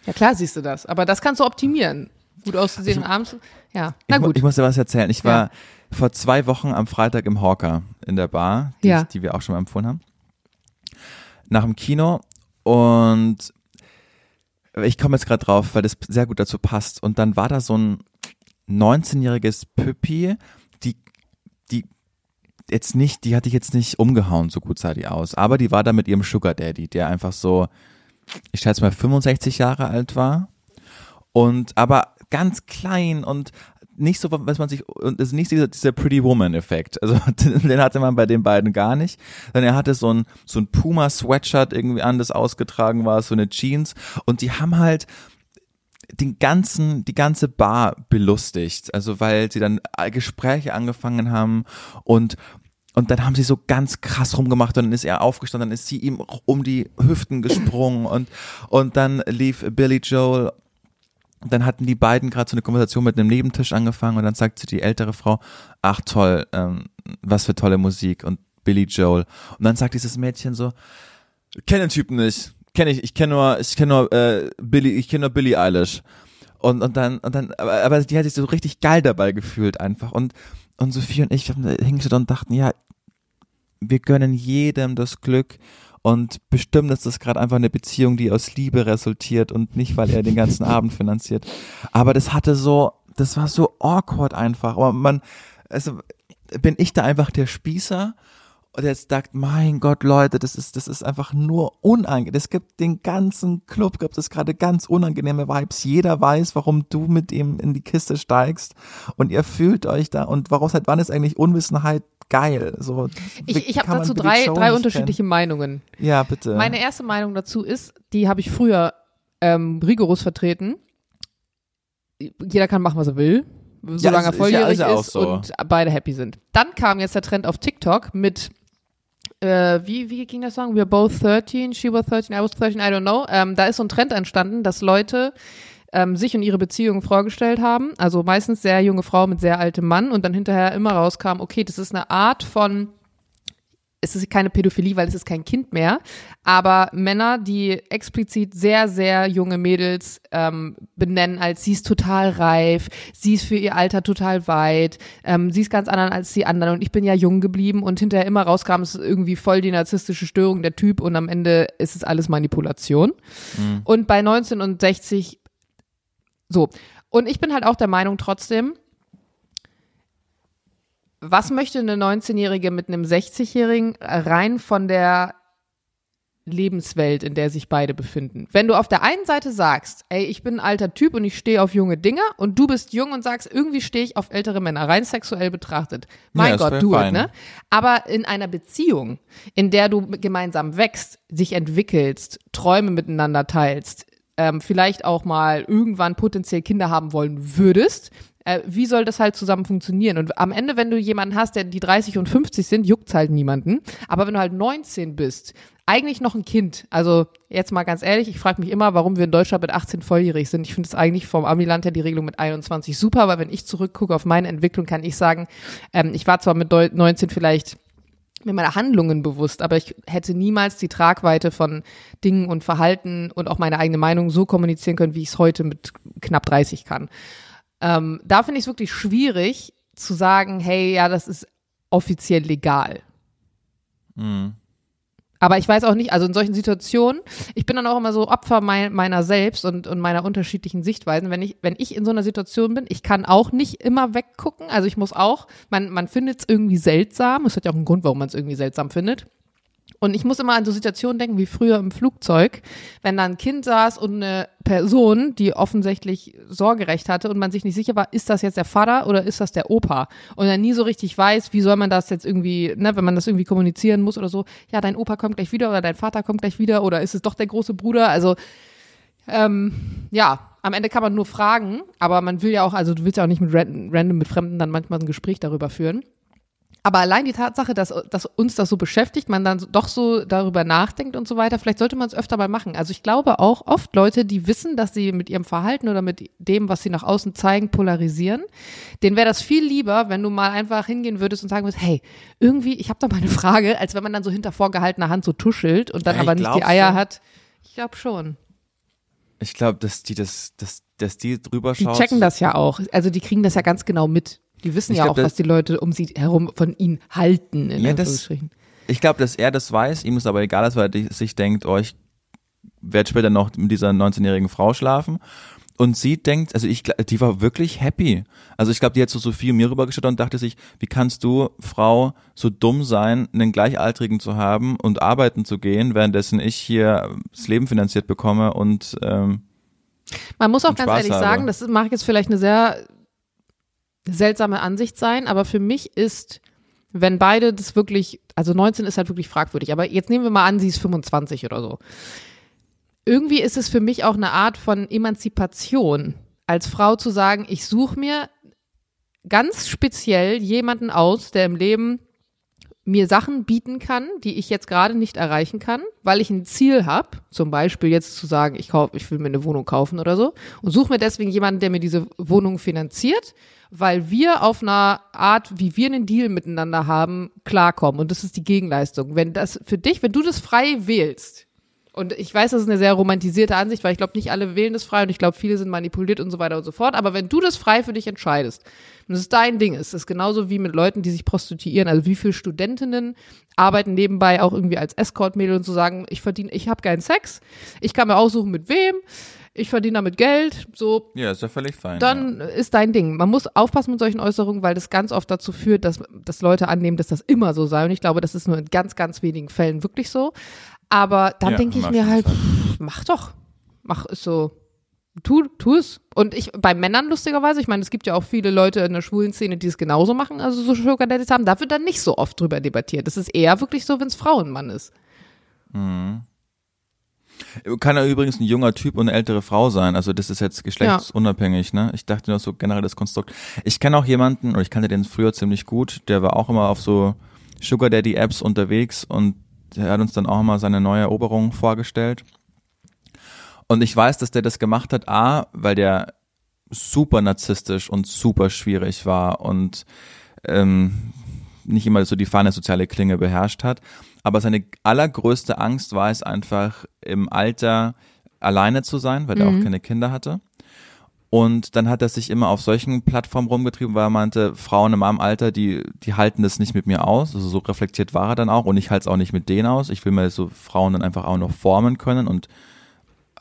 Ja, klar siehst du das. Aber das kannst du optimieren. Gut auszusehen abends. Ja, na ich, gut. Ich muss dir was erzählen. Ich war vor zwei Wochen am Freitag im Hawker in der Bar, die, Ja. ich, die wir auch schon mal empfohlen haben. Nach dem Kino und ich komme jetzt gerade drauf, weil das sehr gut dazu passt. Und dann war da so ein 19-jähriges Püppi, die, die jetzt nicht, die hatte ich jetzt nicht umgehauen, so gut sah die aus. Aber die war da mit ihrem Sugar Daddy, der einfach so, ich schätze mal 65 Jahre alt war. Und aber ganz klein und nicht so, was man sich, und es ist nicht dieser, dieser Pretty Woman-Effekt. Also den hatte man bei den beiden gar nicht. Denn er hatte so ein, so ein Puma-Sweatshirt irgendwie an, das ausgetragen war, so eine Jeans. Und die haben halt den ganzen, die ganze Bar belustigt. Also weil sie dann Gespräche angefangen haben und und dann haben sie so ganz krass rumgemacht und dann ist er aufgestanden, dann ist sie ihm um die Hüften gesprungen und, und dann lief Billy Joel dann hatten die beiden gerade so eine Konversation mit einem Nebentisch angefangen und dann sagt sie die ältere Frau, ach toll, ähm, was für tolle Musik und Billy Joel. Und dann sagt dieses Mädchen so, kenne den Typen nicht, kenne ich, ich kenne nur, ich kenne nur äh, Billy, ich kenne nur Billie Eilish. Und, und dann, und dann, aber, aber die hat sich so richtig geil dabei gefühlt einfach. Und, und Sophie und ich haben hingestellt und dachten, ja, wir gönnen jedem das Glück und bestimmt ist das gerade einfach eine Beziehung, die aus Liebe resultiert und nicht, weil er den ganzen Abend finanziert. Aber das hatte so, das war so awkward einfach. Aber man, also bin ich da einfach der Spießer und jetzt sagt, mein Gott, Leute, das ist, das ist einfach nur unangenehm. Es gibt den ganzen Club, gibt es gerade ganz unangenehme Vibes. Jeder weiß, warum du mit ihm in die Kiste steigst und ihr fühlt euch da und warum seit wann ist eigentlich Unwissenheit geil? So, ich ich habe dazu drei, drei unterschiedliche kennen? Meinungen. Ja, bitte. Meine erste Meinung dazu ist, die habe ich früher ähm, rigoros vertreten. Jeder kann machen, was er will, solange er volljährig ist, ja, ist, ist so. und beide happy sind. Dann kam jetzt der Trend auf TikTok mit äh, wie, wie ging das Song? We're both 13, she was 13, I was 13, I don't know. Ähm, da ist so ein Trend entstanden, dass Leute ähm, sich und ihre Beziehungen vorgestellt haben. Also meistens sehr junge Frau mit sehr altem Mann und dann hinterher immer rauskam, okay, das ist eine Art von es ist keine Pädophilie, weil es ist kein Kind mehr, aber Männer, die explizit sehr, sehr junge Mädels ähm, benennen als sie ist total reif, sie ist für ihr Alter total weit, ähm, sie ist ganz anders als die anderen und ich bin ja jung geblieben und hinterher immer rauskam, es ist irgendwie voll die narzisstische Störung der Typ und am Ende ist es alles Manipulation. Mhm. Und bei 19 und 60 so. Und ich bin halt auch der Meinung trotzdem, was möchte eine 19-Jährige mit einem 60-Jährigen rein von der Lebenswelt, in der sich beide befinden. Wenn du auf der einen Seite sagst, ey, ich bin ein alter Typ und ich stehe auf junge Dinger und du bist jung und sagst, irgendwie stehe ich auf ältere Männer, rein sexuell betrachtet. Mein ja, Gott, du, ne? Aber in einer Beziehung, in der du gemeinsam wächst, sich entwickelst, Träume miteinander teilst, ähm, vielleicht auch mal irgendwann potenziell Kinder haben wollen würdest, äh, wie soll das halt zusammen funktionieren? Und am Ende, wenn du jemanden hast, der die 30 und 50 sind, juckt's halt niemanden. Aber wenn du halt 19 bist, eigentlich noch ein Kind. Also jetzt mal ganz ehrlich, ich frage mich immer, warum wir in Deutschland mit 18 volljährig sind. Ich finde es eigentlich vom Amiland her die Regelung mit 21 super, aber wenn ich zurückgucke auf meine Entwicklung, kann ich sagen, ähm, ich war zwar mit 19 vielleicht mir meiner Handlungen bewusst, aber ich hätte niemals die Tragweite von Dingen und Verhalten und auch meine eigene Meinung so kommunizieren können, wie ich es heute mit knapp 30 kann. Ähm, da finde ich es wirklich schwierig zu sagen, hey, ja, das ist offiziell legal. Mhm. Aber ich weiß auch nicht, also in solchen Situationen, ich bin dann auch immer so Opfer mein, meiner selbst und, und meiner unterschiedlichen Sichtweisen. Wenn ich, wenn ich in so einer Situation bin, ich kann auch nicht immer weggucken. Also ich muss auch, man, man findet es irgendwie seltsam. Es hat ja auch einen Grund, warum man es irgendwie seltsam findet. Und ich muss immer an so Situationen denken wie früher im Flugzeug, wenn da ein Kind saß und eine Person, die offensichtlich Sorgerecht hatte und man sich nicht sicher war, ist das jetzt der Vater oder ist das der Opa? Und dann nie so richtig weiß, wie soll man das jetzt irgendwie, ne, wenn man das irgendwie kommunizieren muss oder so, ja, dein Opa kommt gleich wieder oder dein Vater kommt gleich wieder oder ist es doch der große Bruder? Also, ähm, ja, am Ende kann man nur fragen, aber man will ja auch, also du willst ja auch nicht mit random mit Fremden dann manchmal ein Gespräch darüber führen. Aber allein die Tatsache, dass, dass uns das so beschäftigt, man dann doch so darüber nachdenkt und so weiter, vielleicht sollte man es öfter mal machen. Also ich glaube auch oft Leute, die wissen, dass sie mit ihrem Verhalten oder mit dem, was sie nach außen zeigen, polarisieren, denen wäre das viel lieber, wenn du mal einfach hingehen würdest und sagen würdest, hey, irgendwie, ich habe da mal eine Frage, als wenn man dann so hinter vorgehaltener Hand so tuschelt und dann ja, aber nicht die Eier so. hat. Ich glaube schon. Ich glaube, dass die das, dass, dass die drüber schauen. Die checken das ja auch. Also die kriegen das ja ganz genau mit. Die wissen ich ja glaub, auch, was die Leute um sie herum von ihnen halten. ja, das, ich glaube, dass er das weiß, ihm ist aber egal, dass er sich denkt, oh, ich werde später noch mit dieser 19-jährigen Frau schlafen. Und sie denkt, also ich, die war wirklich happy. Also ich glaube, die hat so Sophie mir rübergeschaut und dachte sich, wie kannst du, Frau, so dumm sein, einen Gleichaltrigen zu haben und arbeiten zu gehen, währenddessen ich hier das Leben finanziert bekomme und ähm, man muss auch ganz Spaß ehrlich habe. sagen, das mag jetzt vielleicht eine sehr seltsame Ansicht sein, aber für mich ist, wenn beide das wirklich, also 19 ist halt wirklich fragwürdig, aber jetzt nehmen wir mal an, sie ist 25 oder so. Irgendwie ist es für mich auch eine Art von Emanzipation, als Frau zu sagen, ich suche mir ganz speziell jemanden aus, der im Leben mir Sachen bieten kann, die ich jetzt gerade nicht erreichen kann, weil ich ein Ziel habe, zum Beispiel jetzt zu sagen, ich kauf, ich will mir eine Wohnung kaufen oder so, und suche mir deswegen jemanden, der mir diese Wohnung finanziert, weil wir auf einer Art, wie wir einen Deal miteinander haben, klarkommen. Und das ist die Gegenleistung. Wenn das für dich, wenn du das frei wählst, Und ich weiß, das ist eine sehr romantisierte Ansicht, weil ich glaube, nicht alle wählen das frei und ich glaube, viele sind manipuliert und so weiter und so fort. Aber wenn du das frei für dich entscheidest, und es dein Ding ist, ist genauso wie mit Leuten, die sich prostituieren. Also wie viele Studentinnen arbeiten nebenbei auch irgendwie als Escort-Mädel und zu so sagen, ich verdiene, ich habe keinen Sex, ich kann mir aussuchen mit wem, ich verdiene damit Geld, so. Ja, ist ja völlig fein. Dann ja. ist dein Ding. Man muss aufpassen mit solchen Äußerungen, weil das ganz oft dazu führt, dass, dass Leute annehmen, dass das immer so sei. Und ich glaube, das ist nur in ganz, ganz wenigen Fällen wirklich so. Aber dann Ja, denke ich mir halt, pff, mach doch. Mach ist so. Tu, tu es. Und ich, bei Männern lustigerweise, ich meine, es gibt ja auch viele Leute in der schwulen Szene, die es genauso machen, also so Sugar Daddies haben, da wird dann nicht so oft drüber debattiert. Das ist eher wirklich so, wenn es Frauenmann ist. Kann ja übrigens ein junger Typ und eine ältere Frau sein. Also das ist jetzt geschlechtsunabhängig, ne? Ich dachte nur so generell das Konstrukt. Ich kenne auch jemanden, oder ich kannte den früher ziemlich gut, der war auch immer auf so Sugar Daddy Apps unterwegs und der hat uns dann auch mal seine neue Eroberung vorgestellt. Und ich weiß, dass der das gemacht hat, A, weil der super narzisstisch und super schwierig war und ähm, nicht immer so die feine soziale Klinge beherrscht hat. Aber seine allergrößte Angst war es einfach, im Alter alleine zu sein, weil er auch keine Kinder hatte. Und dann hat er sich immer auf solchen Plattformen rumgetrieben, weil er meinte, Frauen in meinem Alter, die, die halten das nicht mit mir aus. Also so reflektiert war er dann auch und ich halte es auch nicht mit denen aus. Ich will mir so Frauen dann einfach auch noch formen können und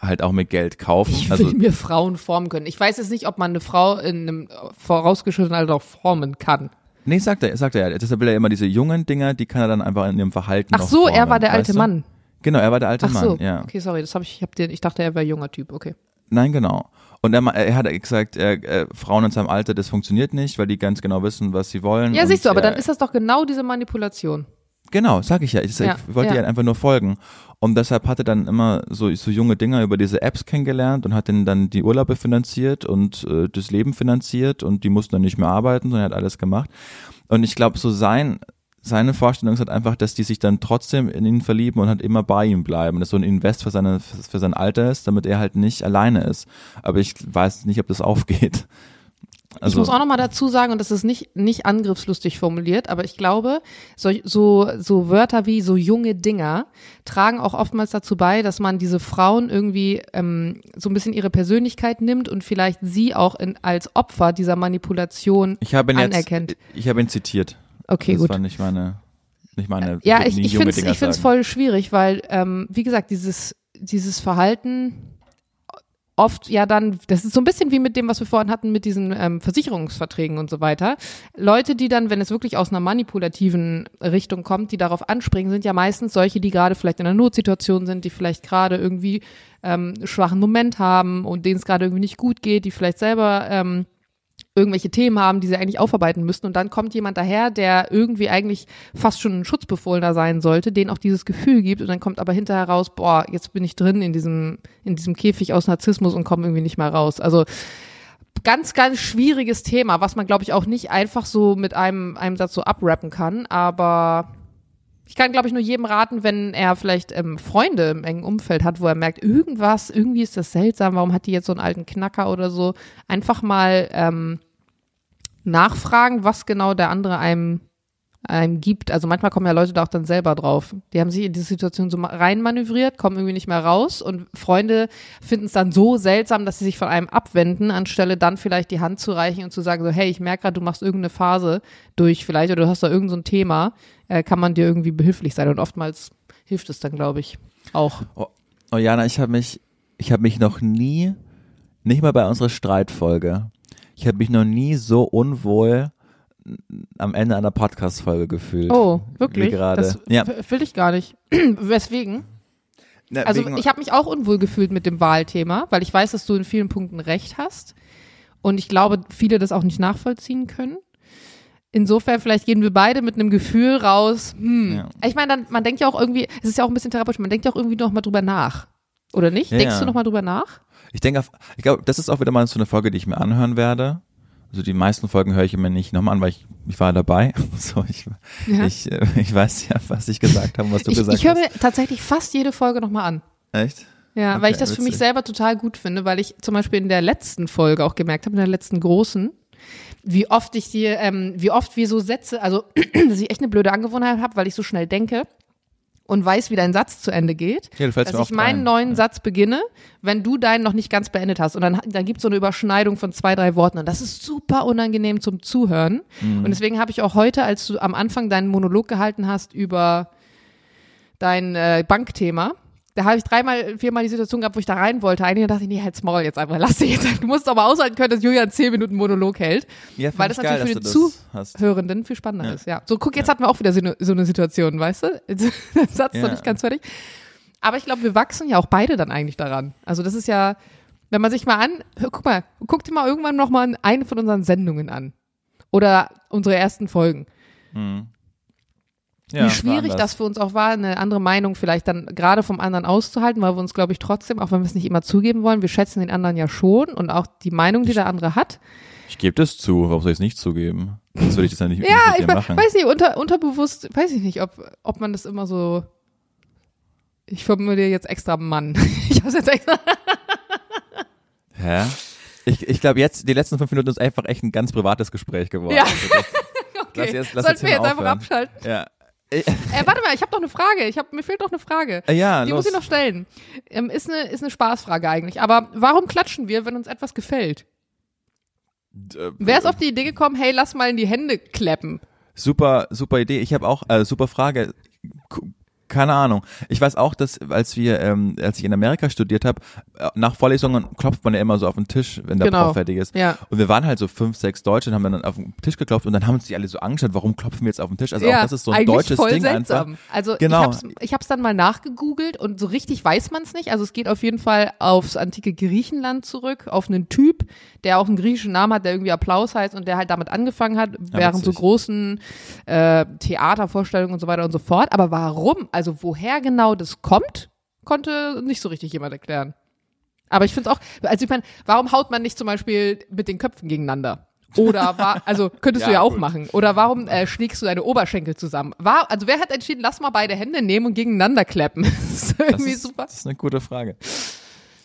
halt auch mit Geld kaufen. Ich will also mir Frauen formen können. Ich weiß jetzt nicht, ob man eine Frau in einem vorausgeschrittenen Alter auch formen kann. Nee, sagt er, sagt er ja. Deshalb will er immer diese jungen Dinger, die kann er dann einfach in ihrem Verhalten Ach noch so, er formen, war der alte du? Mann. Genau, er war der alte Ach so, Mann, ja. okay, sorry, das habe ich, ich hab den, ich dachte, er wäre ein junger Typ, okay. Nein, genau. Und er, er hat gesagt, er, äh, Frauen in seinem Alter, das funktioniert nicht, weil die ganz genau wissen, was sie wollen. Ja, siehst du, aber er, dann ist das doch genau diese Manipulation. Genau, sag ich ja. Ich, Ja, ich wollte ja. ihr einfach nur folgen. Und deshalb hat er dann immer so, so junge Dinger über diese Apps kennengelernt und hat denen dann die Urlaube finanziert und äh, das Leben finanziert und die mussten dann nicht mehr arbeiten, sondern er hat alles gemacht. Und ich glaube, so sein, seine Vorstellung ist halt einfach, dass die sich dann trotzdem in ihn verlieben und halt immer bei ihm bleiben. Das so ein Invest für, seine, für sein Alter ist, damit er halt nicht alleine ist. Aber ich weiß nicht, ob das aufgeht. Also, ich muss auch noch mal dazu sagen, und das ist nicht, nicht angriffslustig formuliert, aber ich glaube, so, so, so Wörter wie so junge Dinger tragen auch oftmals dazu bei, dass man diese Frauen irgendwie ähm, so ein bisschen ihre Persönlichkeit nimmt und vielleicht sie auch in, als Opfer dieser Manipulation ich habe ihn jetzt, anerkennt. ich habe ihn zitiert. Okay, das gut. war nicht meine, nicht meine, Ja, ich, ich finde es voll schwierig, weil, ähm, wie gesagt, dieses, dieses Verhalten oft ja dann, das ist so ein bisschen wie mit dem, was wir vorhin hatten, mit diesen ähm, Versicherungsverträgen und so weiter. Leute, die dann, wenn es wirklich aus einer manipulativen Richtung kommt, die darauf anspringen, sind ja meistens solche, die gerade vielleicht in einer Notsituation sind, die vielleicht gerade irgendwie ähm, einen schwachen Moment haben und denen es gerade irgendwie nicht gut geht, die vielleicht selber ähm, irgendwelche Themen haben, die sie eigentlich aufarbeiten müssten. Und dann kommt jemand daher, der irgendwie eigentlich fast schon ein Schutzbefohlener sein sollte, den auch dieses Gefühl gibt. Und dann kommt aber hinterher raus, boah, jetzt bin ich drin in diesem, in diesem Käfig aus Narzissmus und komme irgendwie nicht mehr raus. Also ganz, ganz schwieriges Thema, was man, glaube ich, auch nicht einfach so mit einem, einem Satz so abrappen kann. Aber ich kann, glaube ich, nur jedem raten, wenn er vielleicht ähm, Freunde im engen Umfeld hat, wo er merkt, irgendwas, irgendwie ist das seltsam, warum hat die jetzt so einen alten Knacker oder so, einfach mal ähm, nachfragen, was genau der andere einem, einem gibt. Also manchmal kommen ja Leute da auch dann selber drauf. Die haben sich in diese Situation so ma- reinmanövriert, kommen irgendwie nicht mehr raus und Freunde finden es dann so seltsam, dass sie sich von einem abwenden, anstelle dann vielleicht die Hand zu reichen und zu sagen so, hey, ich merke gerade, du machst irgendeine Phase durch vielleicht oder du hast da irgendein so ein Thema, äh, kann man dir irgendwie behilflich sein und oftmals hilft es dann, glaube ich, auch. Oh, oh Jana, ich habe mich, ich habe mich noch nie, nicht mal bei unserer Streitfolge, ich habe mich noch nie so unwohl am Ende einer Podcast-Folge gefühlt. Oh, wirklich? gerade. Das Ja. will ich gar nicht. Weswegen? Na, Also ich habe mich auch unwohl gefühlt mit dem Wahlthema, weil ich weiß, dass du in vielen Punkten recht hast. Und ich glaube, viele das auch nicht nachvollziehen können. Insofern, vielleicht gehen wir beide mit einem Gefühl raus. Hm. Ja. Ich meine, man denkt ja auch irgendwie, es ist ja auch ein bisschen therapeutisch, man denkt ja auch irgendwie noch mal drüber nach. Oder nicht? Ja, Denkst ja. du noch mal drüber nach? Ich denke, ich glaube, das ist auch wieder mal so eine Folge, die ich mir anhören werde. Also die meisten Folgen höre ich mir nicht nochmal an, weil ich, ich war dabei. So, ich, Ja. ich, äh, ich weiß ja, was ich gesagt habe, und was du Ich, gesagt ich höre hast. mir tatsächlich fast jede Folge noch mal an. Echt? Ja, Okay, weil ich das für mich witzig. selber total gut finde, weil ich zum Beispiel in der letzten Folge auch gemerkt habe, in der letzten großen, wie oft ich dir, ähm, wie oft wir so Sätze, also dass ich echt eine blöde Angewohnheit habe, weil ich so schnell denke und weiß, wie dein Satz zu Ende geht, Ja, dass ich meinen ein. neuen Ja. Satz beginne, wenn du deinen noch nicht ganz beendet hast. Und dann, dann gibt es so eine Überschneidung von zwei, drei Worten. Und das ist super unangenehm zum Zuhören. Mhm. Und deswegen habe ich auch heute, als du am Anfang deinen Monolog gehalten hast über dein äh, Bankthema, da habe ich dreimal, viermal die Situation gehabt, wo ich da rein wollte. Einige dachte ich, nee, halt's Maul jetzt einfach, lass dich jetzt. Du musst aber aushalten können, dass Julian zehn Minuten Monolog hält. Ja, Weil das geil, natürlich für dass den du das hast. Hörenden viel spannender Ja. ist, ja. So, guck, jetzt hatten wir auch wieder so eine, so eine Situation, weißt du? Der Satz ist noch Ja. nicht ganz fertig. Aber ich glaube, wir wachsen ja auch beide dann eigentlich daran. Also das ist ja, wenn man sich mal an, guck mal, guck dir mal irgendwann noch mal eine von unseren Sendungen an. Oder unsere ersten Folgen. Ja, Wie schwierig das für uns auch war, eine andere Meinung vielleicht dann gerade vom anderen auszuhalten, weil wir uns, glaube ich, trotzdem, auch wenn wir es nicht immer zugeben wollen, wir schätzen den anderen ja schon und auch die Meinung, die der andere hat. Ich gebe das zu, warum soll ich es nicht zugeben? Das würde ich das ja nicht, Ja, nicht mit ich machen. weiß nicht, unter, unterbewusst, weiß ich nicht, ob, ob man das immer so. Ich formuliere jetzt extra Mann. Ich hab's jetzt extra. Hä? Ich, ich glaube jetzt, die letzten fünf Minuten ist einfach echt ein ganz privates Gespräch geworden. Ja. Also das, Okay. Lass jetzt- lass Sollten wir jetzt jetzt mal einfach aufhören. abschalten? ja. Äh, Äh, warte mal, ich habe noch eine Frage. Ich hab, mir fehlt noch eine Frage. äh, ja, Die los. muss ich noch stellen. Ähm, ist, eine, ist eine Spaßfrage eigentlich. Aber warum klatschen wir, wenn uns etwas gefällt? Äh, Wer ist auf die Idee gekommen, hey, lass mal in die Hände klappen? Super, super Idee. Ich habe auch, äh, super Frage. K- Keine Ahnung. Ich weiß auch, dass als wir, ähm, als ich in Amerika studiert habe, äh, nach Vorlesungen klopft man ja immer so auf den Tisch, wenn der Genau. Prof fertig ist. Ja. Und wir waren halt so fünf, sechs Deutsche und haben dann auf den Tisch geklopft und dann haben uns die alle so angeschaut, warum klopfen wir jetzt auf den Tisch? Also ja, auch das ist so ein deutsches voll Ding seltsam. einfach. Also Genau. ich hab's, ich hab's dann mal nachgegoogelt und so richtig weiß man es nicht. Also es geht auf jeden Fall aufs antike Griechenland zurück, auf einen Typ, der auch einen griechischen Namen hat, der irgendwie Applaus heißt und der halt damit angefangen hat, während so großen äh, Theatervorstellungen und so weiter und so fort. Aber warum, also woher genau das kommt, konnte nicht so richtig jemand erklären. Aber ich finde es auch, also ich meine, warum haut man nicht zum Beispiel mit den Köpfen gegeneinander? Oder war, also könntest du Ja, ja auch gut. machen. Oder warum äh, schlägst du deine Oberschenkel zusammen? War, also wer hat entschieden, lass mal beide Hände nehmen und gegeneinander klappen? das ist Das irgendwie ist, super. das ist eine gute Frage.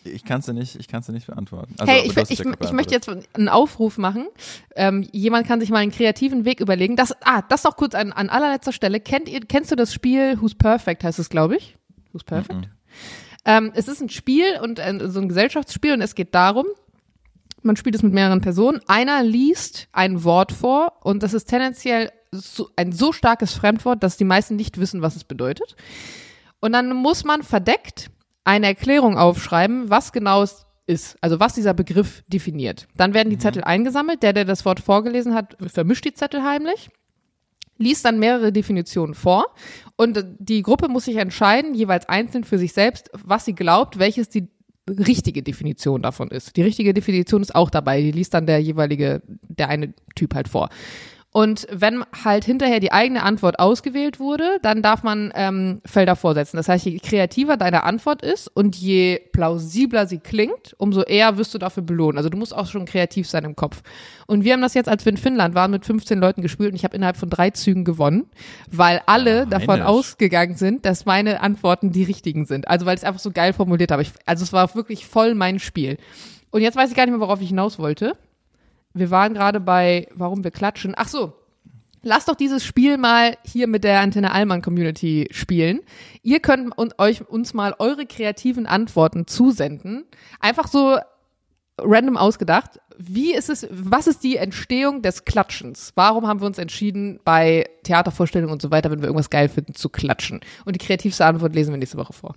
Ich kann sie nicht, ich kann sie nicht beantworten. Also, Hey, ich, ich, es ja ich möchte jetzt einen Aufruf machen. Ähm, jemand kann sich mal einen kreativen Weg überlegen. Das, ah, das noch kurz an, an allerletzter Stelle. Kennt ihr, kennst du das Spiel Who's Perfect heißt es, glaube ich? Who's Perfect? Ähm, es ist ein Spiel und äh, so ein Gesellschaftsspiel und es geht darum, man spielt es mit mehreren Personen. Einer liest ein Wort vor und das ist tendenziell so, ein so starkes Fremdwort, dass die meisten nicht wissen, was es bedeutet. Und dann muss man verdeckt eine Erklärung aufschreiben, was genau es ist, also was dieser Begriff definiert. Dann werden die Zettel eingesammelt. Der, der das Wort vorgelesen hat, vermischt die Zettel heimlich, liest dann mehrere Definitionen vor und die Gruppe muss sich entscheiden, jeweils einzeln für sich selbst, was sie glaubt, welches die richtige Definition davon ist. Die richtige Definition ist auch dabei, die liest dann der jeweilige, der eine Typ halt vor. Und wenn halt hinterher die eigene Antwort ausgewählt wurde, dann darf man ähm, Felder vorsetzen. Das heißt, je kreativer deine Antwort ist und je plausibler sie klingt, umso eher wirst du dafür belohnt. Also du musst auch schon kreativ sein im Kopf. Und wir haben das jetzt, als wir in Finnland waren, mit 15 Leuten gespielt und ich habe innerhalb von drei Zügen gewonnen, weil alle Ja, davon ausgegangen sind, dass meine Antworten die richtigen sind. Also weil ich es einfach so geil formuliert habe. Ich, also es war wirklich voll mein Spiel. Und jetzt weiß ich gar nicht mehr, worauf ich hinaus wollte wir waren gerade bei, warum wir klatschen. Ach so. Lasst doch dieses Spiel mal hier mit der Antenne Allmann Community spielen. Ihr könnt euch uns mal eure kreativen Antworten zusenden. Einfach so random ausgedacht. Wie ist es, was ist die Entstehung des Klatschens? Warum haben wir uns entschieden, bei Theatervorstellungen und so weiter, wenn wir irgendwas geil finden, zu klatschen? Und die kreativste Antwort lesen wir nächste Woche vor.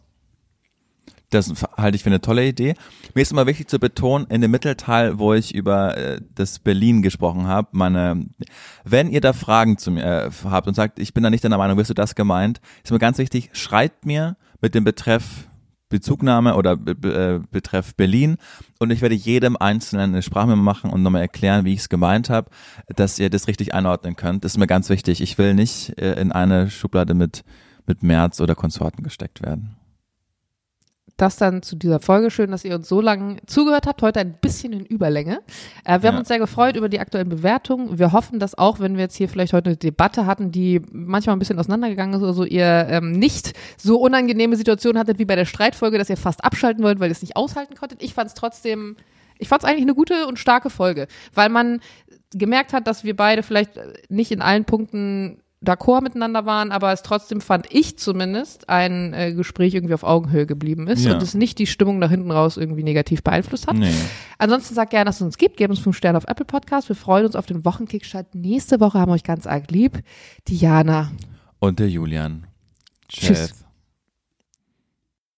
Das halte ich für eine tolle Idee. Mir ist immer wichtig zu betonen, in dem Mittelteil, wo ich über äh, das Berlin gesprochen habe, meine, wenn ihr da Fragen zu mir äh, habt und sagt, ich bin da nicht deiner Meinung, wirst du das gemeint, ist mir ganz wichtig, schreibt mir mit dem Betreff Bezugnahme oder äh, Betreff Berlin und ich werde jedem Einzelnen eine Sprachmemo machen und nochmal erklären, wie ich es gemeint habe, dass ihr das richtig einordnen könnt. Das ist mir ganz wichtig. Ich will nicht äh, in eine Schublade mit, mit März oder Konsorten gesteckt werden. Das dann zu dieser Folge. Schön, dass ihr uns so lange zugehört habt. Heute ein bisschen in Überlänge. Äh, wir haben Ja. uns sehr gefreut über die aktuellen Bewertungen. Wir hoffen, dass auch, wenn wir jetzt hier vielleicht heute eine Debatte hatten, die manchmal ein bisschen auseinandergegangen ist oder so, ihr ähm, nicht so unangenehme Situationen hattet wie bei der Streitfolge, dass ihr fast abschalten wollt, weil ihr es nicht aushalten konntet. Ich fand es trotzdem, ich fand es eigentlich eine gute und starke Folge, weil man gemerkt hat, dass wir beide vielleicht nicht in allen Punkten d'accord miteinander waren, aber es trotzdem fand ich zumindest ein äh, Gespräch irgendwie auf Augenhöhe geblieben ist Ja. und es nicht die Stimmung nach hinten raus irgendwie negativ beeinflusst hat. Nee. Ansonsten sagt gerne, dass es uns gibt. Gebt uns fünf Sterne auf Apple Podcast. Wir freuen uns auf den Wochenkickstart. Nächste Woche haben wir euch ganz arg lieb. Diana. Und der Julian. Tschüss. Tschüss.